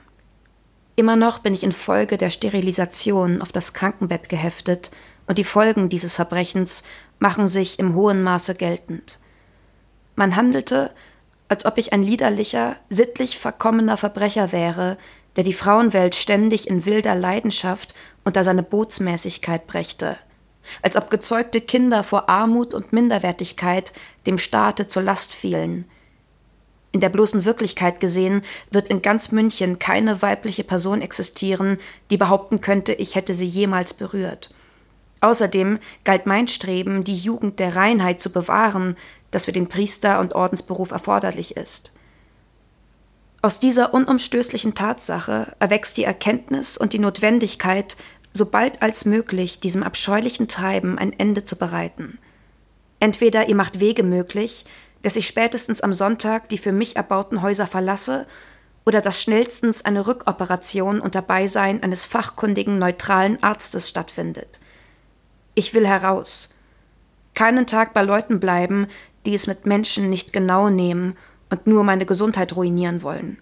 Immer noch bin ich infolge der Sterilisation auf das Krankenbett geheftet, und die Folgen dieses Verbrechens machen sich im hohen Maße geltend. Man handelte, als ob ich ein liederlicher, sittlich verkommener Verbrecher wäre, der die Frauenwelt ständig in wilder Leidenschaft unter seine Bootsmäßigkeit brächte, als ob gezeugte Kinder vor Armut und Minderwertigkeit dem Staate zur Last fielen, in der bloßen Wirklichkeit gesehen wird in ganz München keine weibliche Person existieren, die behaupten könnte, ich hätte sie jemals berührt. Außerdem galt mein Streben, die Jugend der Reinheit zu bewahren, das für den Priester- und Ordensberuf erforderlich ist. Aus dieser unumstößlichen Tatsache erwächst die Erkenntnis und die Notwendigkeit, so bald als möglich diesem abscheulichen Treiben ein Ende zu bereiten. Entweder ihr macht Wege möglich, dass ich spätestens am Sonntag die für mich erbauten Häuser verlasse oder dass schnellstens eine Rückoperation unter Beisein eines fachkundigen, neutralen Arztes stattfindet. Ich will heraus. Keinen Tag bei Leuten bleiben, die es mit Menschen nicht genau nehmen und nur meine Gesundheit ruinieren wollen.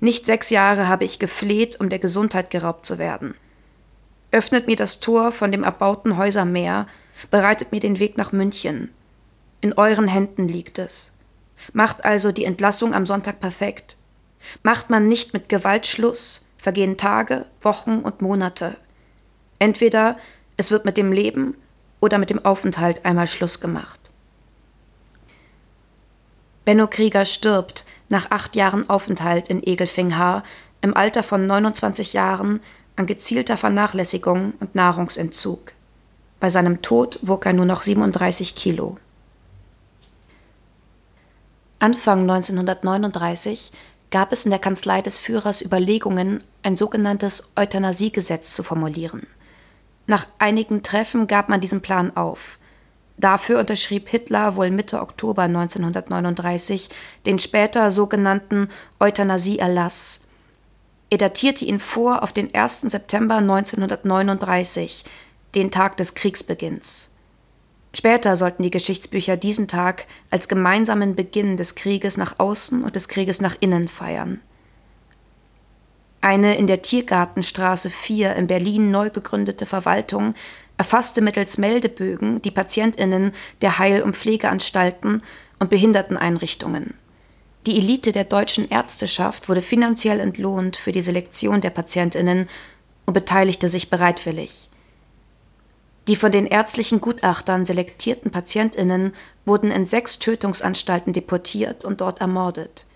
Nicht sechs Jahre habe ich gefleht, um der Gesundheit geraubt zu werden. Öffnet mir das Tor von dem erbauten Häusermeer, bereitet mir den Weg nach München, in euren Händen liegt es. Macht also die Entlassung am Sonntag perfekt. Macht man nicht mit Gewalt Schluss, vergehen Tage, Wochen und Monate. Entweder es wird mit dem Leben oder mit dem Aufenthalt einmal Schluss gemacht. Benno Krieger stirbt nach acht Jahren Aufenthalt in Egelfinghaar im Alter von 29 Jahren an gezielter Vernachlässigung und Nahrungsentzug. Bei seinem Tod wog er nur noch 37 Kilo. Anfang 1939 gab es in der Kanzlei des Führers Überlegungen, ein sogenanntes Euthanasiegesetz zu formulieren. Nach einigen Treffen gab man diesen Plan auf. Dafür unterschrieb Hitler wohl Mitte Oktober 1939 den später sogenannten Euthanasieerlass. Er datierte ihn vor auf den 1. September 1939, den Tag des Kriegsbeginns. Später sollten die Geschichtsbücher diesen Tag als gemeinsamen Beginn des Krieges nach außen und des Krieges nach innen feiern. Eine in der Tiergartenstraße 4 in Berlin neu gegründete Verwaltung erfasste mittels Meldebögen die Patientinnen der Heil- und Pflegeanstalten und Behinderteneinrichtungen. Die Elite der deutschen Ärzteschaft wurde finanziell entlohnt für die Selektion der Patientinnen und beteiligte sich bereitwillig. Die von den ärztlichen Gutachtern selektierten Patientinnen wurden in sechs Tötungsanstalten deportiert und dort ermordet.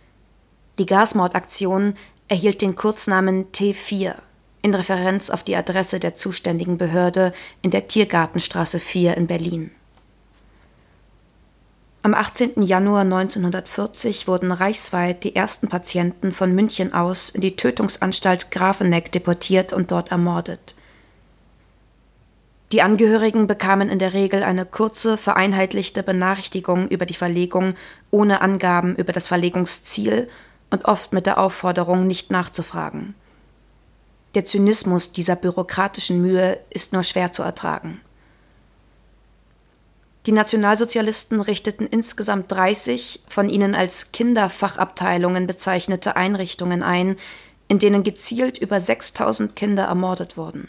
Die Gasmordaktion erhielt den Kurznamen T4 in Referenz auf die Adresse der zuständigen Behörde in der Tiergartenstraße 4 in Berlin. Am 18. Januar 1940 wurden reichsweit die ersten Patienten von München aus in die Tötungsanstalt Grafeneck deportiert und dort ermordet. Die Angehörigen bekamen in der Regel eine kurze, vereinheitlichte Benachrichtigung über die Verlegung ohne Angaben über das Verlegungsziel und oft mit der Aufforderung, nicht nachzufragen. Der Zynismus dieser bürokratischen Mühe ist nur schwer zu ertragen. Die Nationalsozialisten richteten insgesamt 30 von ihnen als Kinderfachabteilungen bezeichnete Einrichtungen ein, in denen gezielt über 6000 Kinder ermordet wurden.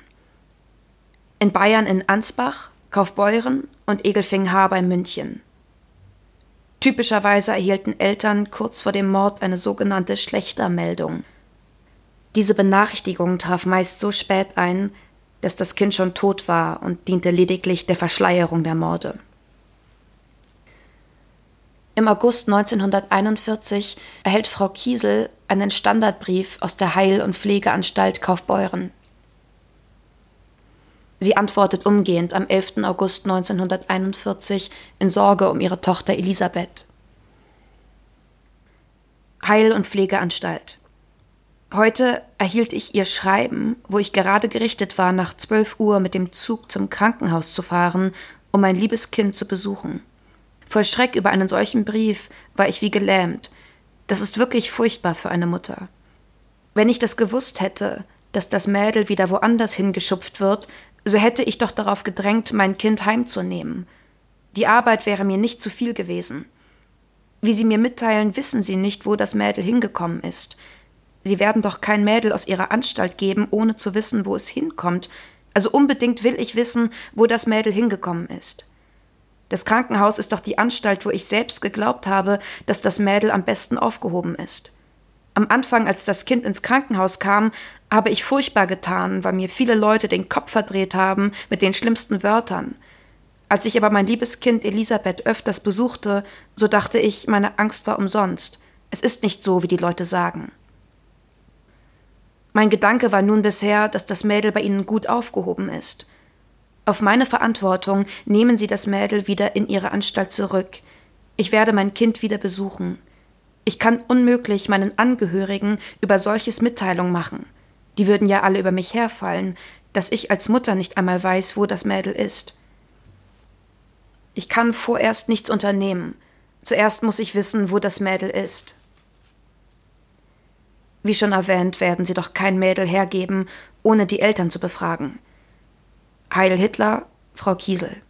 In Bayern in Ansbach, Kaufbeuren und Egelfing-Haar bei München. Typischerweise erhielten Eltern kurz vor dem Mord eine sogenannte Schlechtermeldung. Diese Benachrichtigung traf meist so spät ein, dass das Kind schon tot war und diente lediglich der Verschleierung der Morde. Im August 1941 erhält Frau Kiesel einen Standardbrief aus der Heil- und Pflegeanstalt Kaufbeuren. Sie antwortet umgehend am 11. August 1941 in Sorge um ihre Tochter Elisabeth. Heil- und Pflegeanstalt. Heute erhielt ich ihr Schreiben, wo ich gerade gerichtet war, nach 12 Uhr mit dem Zug zum Krankenhaus zu fahren, um mein liebes Kind zu besuchen. Voll Schreck über einen solchen Brief war ich wie gelähmt. Das ist wirklich furchtbar für eine Mutter. Wenn ich das gewusst hätte, dass das Mädel wieder woanders hingeschupft wird, so hätte ich doch darauf gedrängt, mein Kind heimzunehmen. Die Arbeit wäre mir nicht zu viel gewesen. Wie Sie mir mitteilen, wissen Sie nicht, wo das Mädel hingekommen ist. Sie werden doch kein Mädel aus Ihrer Anstalt geben, ohne zu wissen, wo es hinkommt. Also unbedingt will ich wissen, wo das Mädel hingekommen ist. Das Krankenhaus ist doch die Anstalt, wo ich selbst geglaubt habe, dass das Mädel am besten aufgehoben ist. Am Anfang, als das Kind ins Krankenhaus kam, habe ich furchtbar getan, weil mir viele Leute den Kopf verdreht haben mit den schlimmsten Wörtern. Als ich aber mein liebes Kind Elisabeth öfters besuchte, so dachte ich, meine Angst war umsonst. Es ist nicht so, wie die Leute sagen. Mein Gedanke war nun bisher, dass das Mädel bei Ihnen gut aufgehoben ist. Auf meine Verantwortung nehmen Sie das Mädel wieder in Ihre Anstalt zurück. Ich werde mein Kind wieder besuchen. Ich kann unmöglich meinen Angehörigen über solches Mitteilung machen. Die würden ja alle über mich herfallen, dass ich als Mutter nicht einmal weiß, wo das Mädel ist. Ich kann vorerst nichts unternehmen. Zuerst muss ich wissen, wo das Mädel ist. Wie schon erwähnt, werden sie doch kein Mädel hergeben, ohne die Eltern zu befragen. Heil Hitler, Frau Kiesel.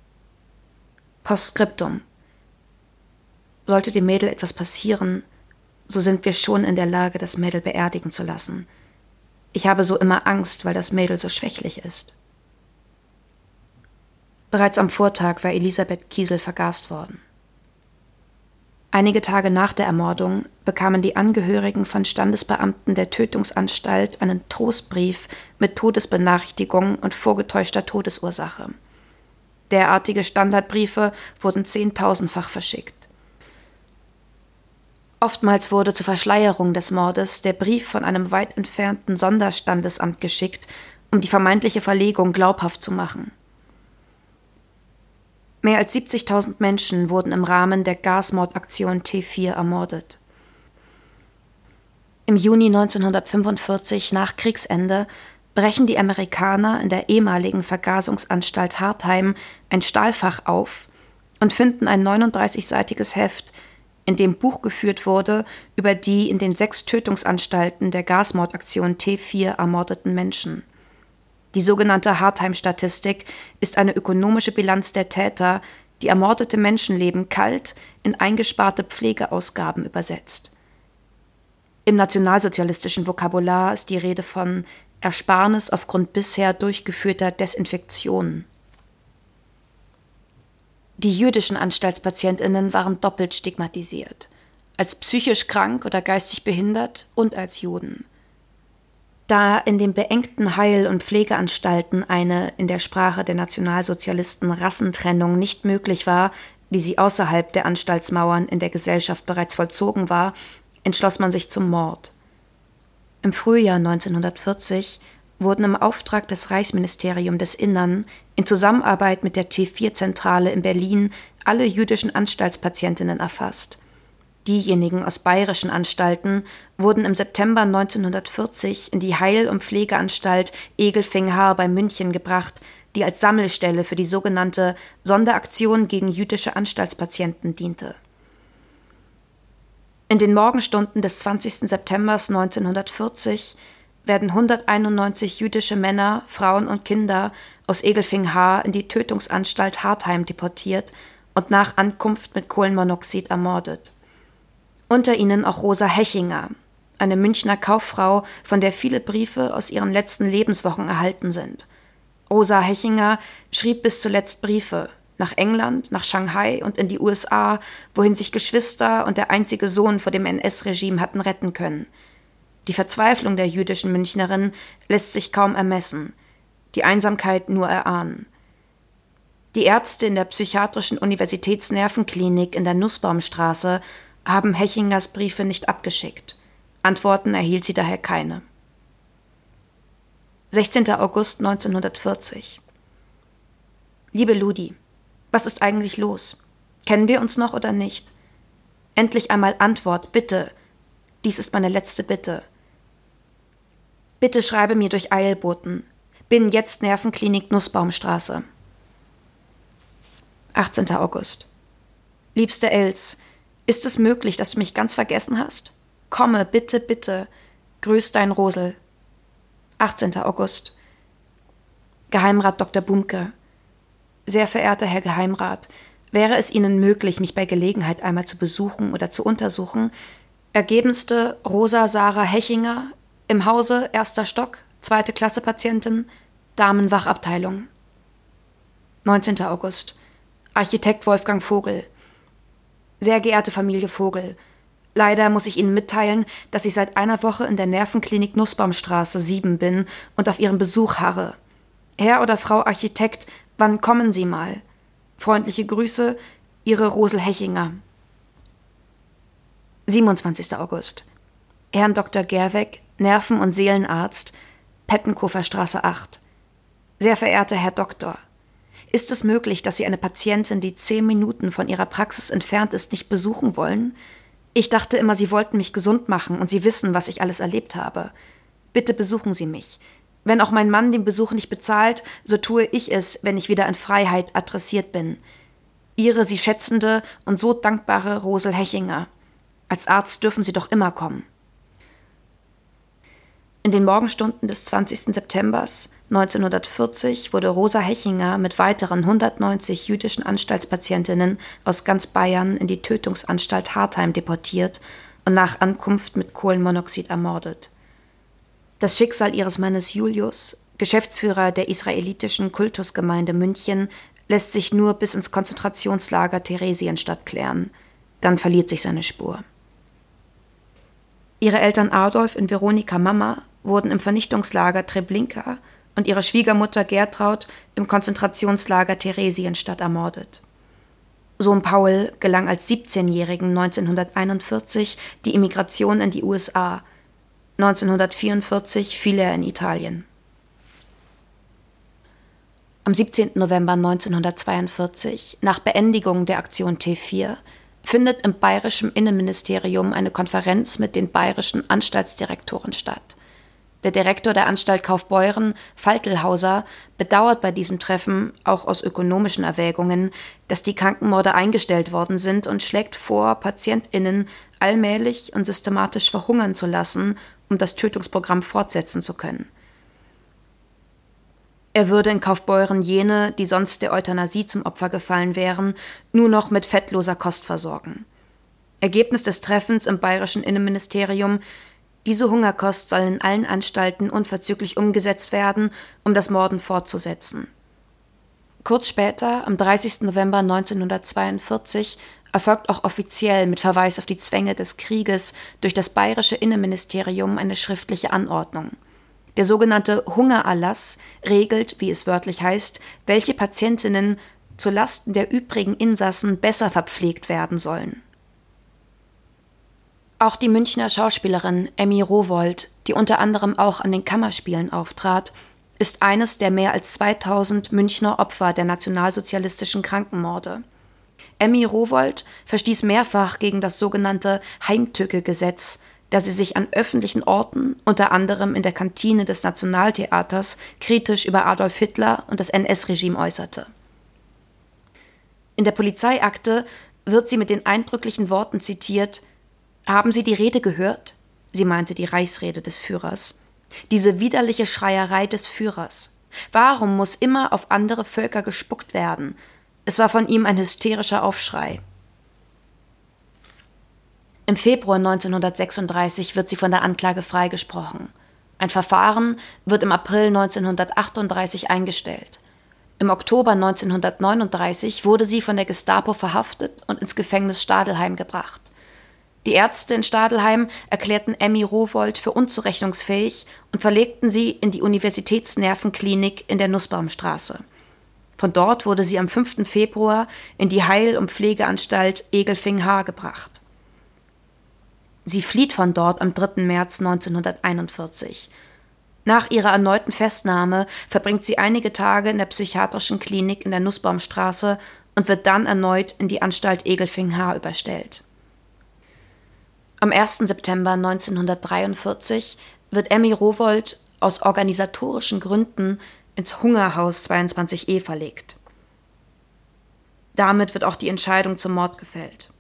Postskriptum. Sollte dem Mädel etwas passieren, so sind wir schon in der Lage, das Mädel beerdigen zu lassen. Ich habe so immer Angst, weil das Mädel so schwächlich ist. Bereits am Vortag war Elisabeth Kiesel vergast worden. Einige Tage nach der Ermordung bekamen die Angehörigen von Standesbeamten der Tötungsanstalt einen Trostbrief mit Todesbenachrichtigung und vorgetäuschter Todesursache. Derartige Standardbriefe wurden zehntausendfach verschickt. Oftmals wurde zur Verschleierung des Mordes der Brief von einem weit entfernten Sonderstandesamt geschickt, um die vermeintliche Verlegung glaubhaft zu machen. Mehr als 70.000 Menschen wurden im Rahmen der Gasmordaktion T4 ermordet. Im Juni 1945 nach Kriegsende brechen die Amerikaner in der ehemaligen Vergasungsanstalt Hartheim ein Stahlfach auf und finden ein 39-seitiges Heft, in dem Buch geführt wurde über die in den sechs Tötungsanstalten der Gasmordaktion T4 ermordeten Menschen. Die sogenannte Hartheim-Statistik ist eine ökonomische Bilanz der Täter, die ermordete Menschenleben kalt in eingesparte Pflegeausgaben übersetzt. Im nationalsozialistischen Vokabular ist die Rede von Ersparnis aufgrund bisher durchgeführter Desinfektionen. Die jüdischen Anstaltspatientinnen waren doppelt stigmatisiert, als psychisch krank oder geistig behindert und als Juden. Da in den beengten Heil- und Pflegeanstalten eine in der Sprache der Nationalsozialisten Rassentrennung nicht möglich war, wie sie außerhalb der Anstaltsmauern in der Gesellschaft bereits vollzogen war, entschloss man sich zum Mord. Im Frühjahr 1940 wurden im Auftrag des Reichsministerium des Innern in Zusammenarbeit mit der T4-Zentrale in Berlin alle jüdischen Anstaltspatientinnen erfasst. Diejenigen aus bayerischen Anstalten wurden im September 1940 in die Heil- und Pflegeanstalt Egelfing-Haar bei München gebracht, die als Sammelstelle für die sogenannte Sonderaktion gegen jüdische Anstaltspatienten diente. In den Morgenstunden des 20. September 1940 werden 191 jüdische Männer, Frauen und Kinder aus Egelfing-Haar in die Tötungsanstalt Hartheim deportiert und nach Ankunft mit Kohlenmonoxid ermordet unter ihnen auch Rosa Hechinger, eine Münchner Kauffrau, von der viele Briefe aus ihren letzten Lebenswochen erhalten sind. Rosa Hechinger schrieb bis zuletzt Briefe nach England, nach Shanghai und in die USA, wohin sich Geschwister und der einzige Sohn vor dem NS-Regime hatten retten können. Die Verzweiflung der jüdischen Münchnerin lässt sich kaum ermessen, die Einsamkeit nur erahnen. Die Ärzte in der psychiatrischen Universitätsnervenklinik in der Nussbaumstraße haben Hechingers Briefe nicht abgeschickt. Antworten erhielt sie daher keine. 16. August 1940 Liebe Ludi, was ist eigentlich los? Kennen wir uns noch oder nicht? Endlich einmal Antwort, bitte. Dies ist meine letzte Bitte. Bitte schreibe mir durch Eilboten. Bin jetzt Nervenklinik Nussbaumstraße. 18. August. Liebste Els, ist es möglich, dass du mich ganz vergessen hast? Komme, bitte, bitte. Grüß dein Rosel. 18. August. Geheimrat Dr. Bumke. Sehr verehrter Herr Geheimrat, wäre es Ihnen möglich, mich bei Gelegenheit einmal zu besuchen oder zu untersuchen? Ergebenste Rosa Sarah Hechinger im Hause erster Stock, zweite Klasse Patientin, Damenwachabteilung. 19. August. Architekt Wolfgang Vogel. Sehr geehrte Familie Vogel, Leider muss ich Ihnen mitteilen, dass ich seit einer Woche in der Nervenklinik Nussbaumstraße 7 bin und auf Ihren Besuch harre. Herr oder Frau Architekt, wann kommen Sie mal? Freundliche Grüße, Ihre Rosel Hechinger. 27. August. Herrn Dr. Gerweg, Nerven- und Seelenarzt, Pettenkofer Straße 8. Sehr verehrter Herr Doktor, ist es möglich, dass Sie eine Patientin, die zehn Minuten von ihrer Praxis entfernt ist, nicht besuchen wollen? Ich dachte immer, Sie wollten mich gesund machen und Sie wissen, was ich alles erlebt habe. Bitte besuchen Sie mich. Wenn auch mein Mann den Besuch nicht bezahlt, so tue ich es, wenn ich wieder in Freiheit adressiert bin. Ihre Sie schätzende und so dankbare Rosel Hechinger. Als Arzt dürfen Sie doch immer kommen. In den Morgenstunden des 20. September 1940 wurde Rosa Hechinger mit weiteren 190 jüdischen Anstaltspatientinnen aus ganz Bayern in die Tötungsanstalt Hartheim deportiert und nach Ankunft mit Kohlenmonoxid ermordet. Das Schicksal ihres Mannes Julius, Geschäftsführer der israelitischen Kultusgemeinde München, lässt sich nur bis ins Konzentrationslager Theresienstadt klären. Dann verliert sich seine Spur. Ihre Eltern Adolf und Veronika Mama wurden im Vernichtungslager Treblinka und ihre Schwiegermutter Gertraud im Konzentrationslager Theresienstadt ermordet. Sohn Paul gelang als 17-Jährigen 1941 die Immigration in die USA. 1944 fiel er in Italien. Am 17. November 1942, nach Beendigung der Aktion T4, findet im bayerischen Innenministerium eine Konferenz mit den bayerischen Anstaltsdirektoren statt. Der Direktor der Anstalt Kaufbeuren, Faltelhauser, bedauert bei diesem Treffen, auch aus ökonomischen Erwägungen, dass die Krankenmorde eingestellt worden sind und schlägt vor, PatientInnen allmählich und systematisch verhungern zu lassen, um das Tötungsprogramm fortsetzen zu können. Er würde in Kaufbeuren jene, die sonst der Euthanasie zum Opfer gefallen wären, nur noch mit fettloser Kost versorgen. Ergebnis des Treffens im bayerischen Innenministerium diese Hungerkost soll in allen Anstalten unverzüglich umgesetzt werden, um das Morden fortzusetzen. Kurz später, am 30. November 1942, erfolgt auch offiziell mit Verweis auf die Zwänge des Krieges durch das bayerische Innenministerium eine schriftliche Anordnung. Der sogenannte Hungererlass regelt, wie es wörtlich heißt, welche Patientinnen zu Lasten der übrigen Insassen besser verpflegt werden sollen. Auch die Münchner Schauspielerin Emmy Rowold, die unter anderem auch an den Kammerspielen auftrat, ist eines der mehr als 2000 Münchner Opfer der nationalsozialistischen Krankenmorde. Emmy Rowold verstieß mehrfach gegen das sogenannte Heimtücke-Gesetz, da sie sich an öffentlichen Orten, unter anderem in der Kantine des Nationaltheaters, kritisch über Adolf Hitler und das NS-Regime äußerte. In der Polizeiakte wird sie mit den eindrücklichen Worten zitiert haben Sie die Rede gehört? Sie meinte die Reichsrede des Führers. Diese widerliche Schreierei des Führers. Warum muss immer auf andere Völker gespuckt werden? Es war von ihm ein hysterischer Aufschrei. Im Februar 1936 wird sie von der Anklage freigesprochen. Ein Verfahren wird im April 1938 eingestellt. Im Oktober 1939 wurde sie von der Gestapo verhaftet und ins Gefängnis Stadelheim gebracht. Die Ärzte in Stadelheim erklärten Emmy Rowold für unzurechnungsfähig und verlegten sie in die Universitätsnervenklinik in der Nussbaumstraße. Von dort wurde sie am 5. Februar in die Heil- und Pflegeanstalt Egelfing-Haar gebracht. Sie flieht von dort am 3. März 1941. Nach ihrer erneuten Festnahme verbringt sie einige Tage in der psychiatrischen Klinik in der Nussbaumstraße und wird dann erneut in die Anstalt Egelfing-Haar überstellt. Am 1. September 1943 wird Emmy Rowold aus organisatorischen Gründen ins Hungerhaus 22e verlegt. Damit wird auch die Entscheidung zum Mord gefällt.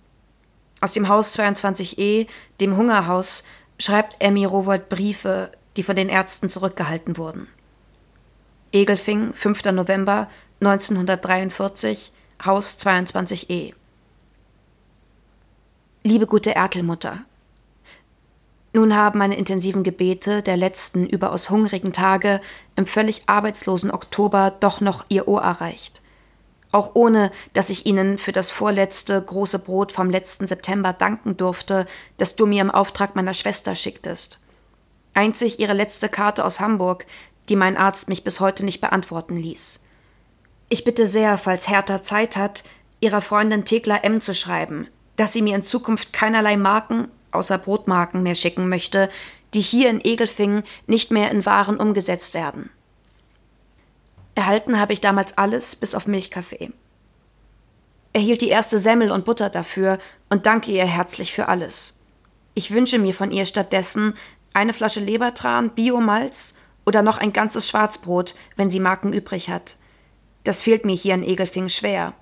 Aus dem Haus 22e, dem Hungerhaus, schreibt Emmy Rowold Briefe, die von den Ärzten zurückgehalten wurden. Egelfing, 5. November 1943, Haus 22e. Liebe gute Ertelmutter, nun haben meine intensiven Gebete der letzten überaus hungrigen Tage im völlig arbeitslosen Oktober doch noch ihr Ohr erreicht auch ohne dass ich Ihnen für das vorletzte große Brot vom letzten September danken durfte, das du mir im Auftrag meiner Schwester schicktest. Einzig Ihre letzte Karte aus Hamburg, die mein Arzt mich bis heute nicht beantworten ließ. Ich bitte sehr, falls Hertha Zeit hat, Ihrer Freundin Thekla M. zu schreiben, dass sie mir in Zukunft keinerlei Marken, außer Brotmarken, mehr schicken möchte, die hier in Egelfingen nicht mehr in Waren umgesetzt werden. Erhalten habe ich damals alles bis auf Milchkaffee. Erhielt die erste Semmel und Butter dafür und danke ihr herzlich für alles. Ich wünsche mir von ihr stattdessen eine Flasche Lebertran, Biomalz oder noch ein ganzes Schwarzbrot, wenn sie Marken übrig hat. Das fehlt mir hier in Egelfing schwer.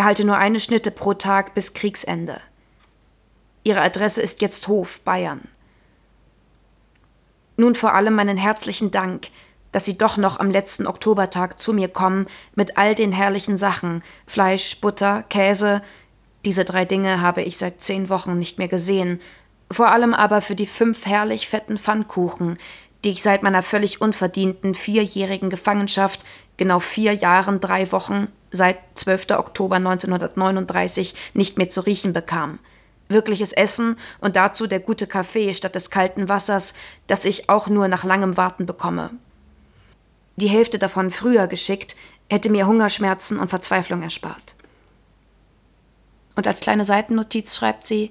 Erhalte nur eine Schnitte pro Tag bis Kriegsende. Ihre Adresse ist jetzt Hof, Bayern. Nun vor allem meinen herzlichen Dank, dass sie doch noch am letzten Oktobertag zu mir kommen mit all den herrlichen Sachen Fleisch, Butter, Käse. Diese drei Dinge habe ich seit zehn Wochen nicht mehr gesehen. Vor allem aber für die fünf herrlich fetten Pfannkuchen, die ich seit meiner völlig unverdienten vierjährigen Gefangenschaft, genau vier Jahren, drei Wochen, seit 12. Oktober 1939 nicht mehr zu riechen bekam. Wirkliches Essen und dazu der gute Kaffee statt des kalten Wassers, das ich auch nur nach langem Warten bekomme die Hälfte davon früher geschickt, hätte mir Hungerschmerzen und Verzweiflung erspart. Und als kleine Seitennotiz schreibt sie,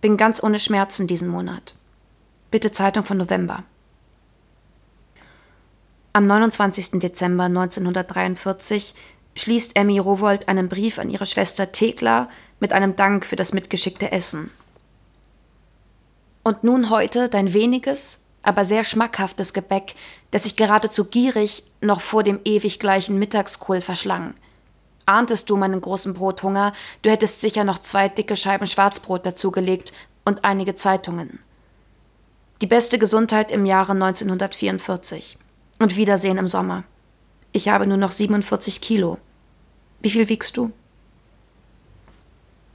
bin ganz ohne Schmerzen diesen Monat. Bitte Zeitung von November. Am 29. Dezember 1943 schließt Emmy Rowold einen Brief an ihre Schwester Thekla mit einem Dank für das mitgeschickte Essen. Und nun heute dein weniges, aber sehr schmackhaftes Gebäck, das ich geradezu gierig noch vor dem ewig gleichen Mittagskohl verschlang. Ahntest du meinen großen Brothunger, du hättest sicher noch zwei dicke Scheiben Schwarzbrot dazugelegt und einige Zeitungen. Die beste Gesundheit im Jahre 1944. Und Wiedersehen im Sommer. Ich habe nur noch 47 Kilo. Wie viel wiegst du?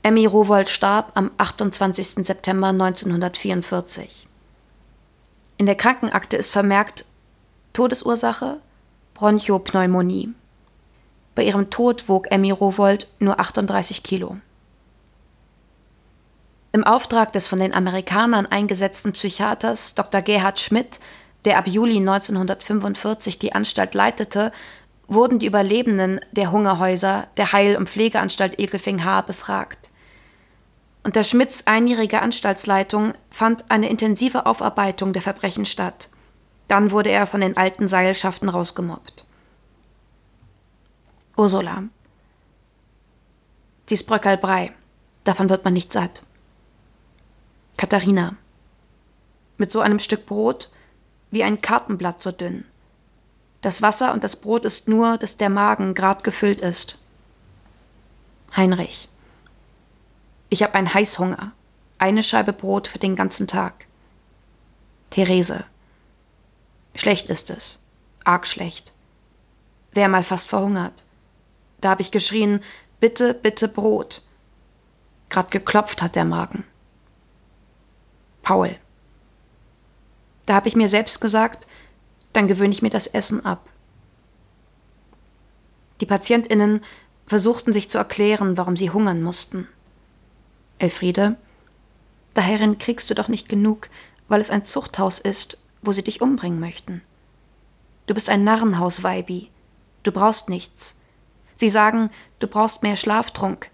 Emmy Rowold starb am 28. September 1944. In der Krankenakte ist vermerkt Todesursache Bronchopneumonie. Bei ihrem Tod wog Emmy Rowold nur 38 Kilo. Im Auftrag des von den Amerikanern eingesetzten Psychiaters Dr. Gerhard Schmidt, der ab Juli 1945 die Anstalt leitete, wurden die Überlebenden der Hungerhäuser der Heil- und Pflegeanstalt Egelfing-Haar befragt. Unter Schmidts einjähriger Anstaltsleitung fand eine intensive Aufarbeitung der Verbrechen statt. Dann wurde er von den alten Seilschaften rausgemobbt. Ursula. Dies Bröckerlbrei. Davon wird man nicht satt. Katharina. Mit so einem Stück Brot wie ein Kartenblatt so dünn. Das Wasser und das Brot ist nur, dass der Magen grad gefüllt ist. Heinrich. Ich habe einen Heißhunger. Eine Scheibe Brot für den ganzen Tag. Therese. Schlecht ist es. Arg schlecht. Wär mal fast verhungert. Da habe ich geschrien, bitte, bitte Brot. Grad geklopft hat der Magen. Paul. Da habe ich mir selbst gesagt, dann gewöhne ich mir das Essen ab. Die Patientinnen versuchten sich zu erklären, warum sie hungern mussten. Elfriede, daherin kriegst du doch nicht genug, weil es ein Zuchthaus ist, wo sie dich umbringen möchten. Du bist ein Narrenhaus, Weibi. Du brauchst nichts. Sie sagen, du brauchst mehr Schlaftrunk.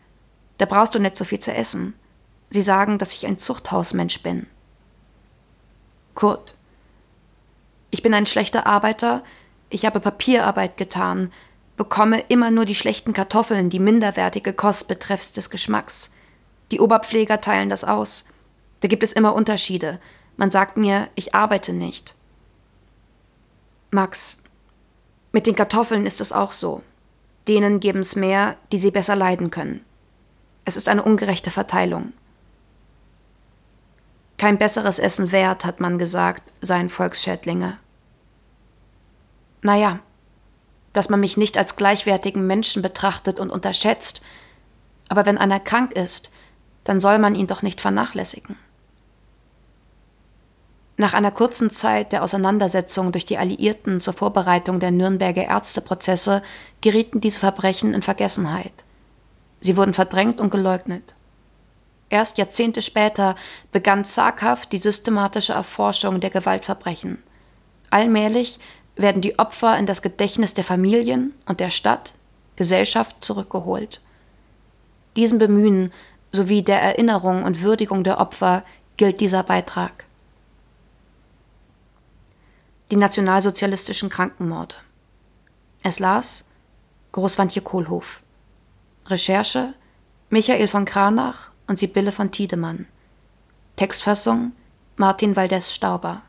Da brauchst du nicht so viel zu essen. Sie sagen, dass ich ein Zuchthausmensch bin. Kurt. Ich bin ein schlechter Arbeiter, ich habe Papierarbeit getan, bekomme immer nur die schlechten Kartoffeln, die minderwertige Kost betreffs des Geschmacks. Die Oberpfleger teilen das aus. Da gibt es immer Unterschiede. Man sagt mir, ich arbeite nicht. Max, mit den Kartoffeln ist es auch so. Denen geben es mehr, die sie besser leiden können. Es ist eine ungerechte Verteilung. Kein besseres Essen wert, hat man gesagt, seien Volksschädlinge. Naja, dass man mich nicht als gleichwertigen Menschen betrachtet und unterschätzt, aber wenn einer krank ist, dann soll man ihn doch nicht vernachlässigen. Nach einer kurzen Zeit der Auseinandersetzung durch die Alliierten zur Vorbereitung der Nürnberger Ärzteprozesse gerieten diese Verbrechen in Vergessenheit. Sie wurden verdrängt und geleugnet. Erst Jahrzehnte später begann zaghaft die systematische Erforschung der Gewaltverbrechen. Allmählich werden die Opfer in das Gedächtnis der Familien und der Stadt, Gesellschaft zurückgeholt. Diesem Bemühen sowie der Erinnerung und Würdigung der Opfer gilt dieser Beitrag. Die nationalsozialistischen Krankenmorde. Es las Großwandje Kohlhof. Recherche Michael von Kranach und Sibylle von Tiedemann. Textfassung Martin Waldes Stauber.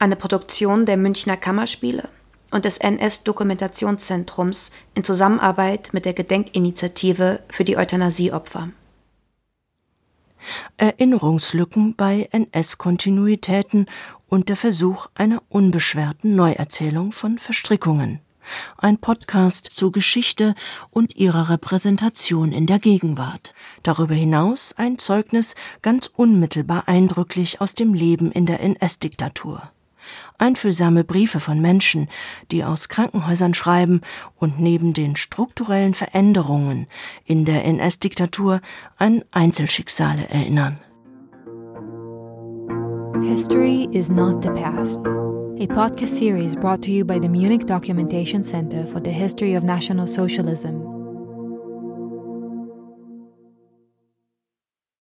Eine Produktion der Münchner Kammerspiele und des NS-Dokumentationszentrums in Zusammenarbeit mit der Gedenkinitiative für die Euthanasieopfer. Erinnerungslücken bei NS-Kontinuitäten und der Versuch einer unbeschwerten Neuerzählung von Verstrickungen ein Podcast zur Geschichte und ihrer Repräsentation in der Gegenwart. Darüber hinaus ein Zeugnis ganz unmittelbar eindrücklich aus dem Leben in der NS-Diktatur. Einfühlsame Briefe von Menschen, die aus Krankenhäusern schreiben und neben den strukturellen Veränderungen in der NS-Diktatur an Einzelschicksale erinnern. History is not the past. a podcast series brought to you by the Munich Documentation Center for the History of National Socialism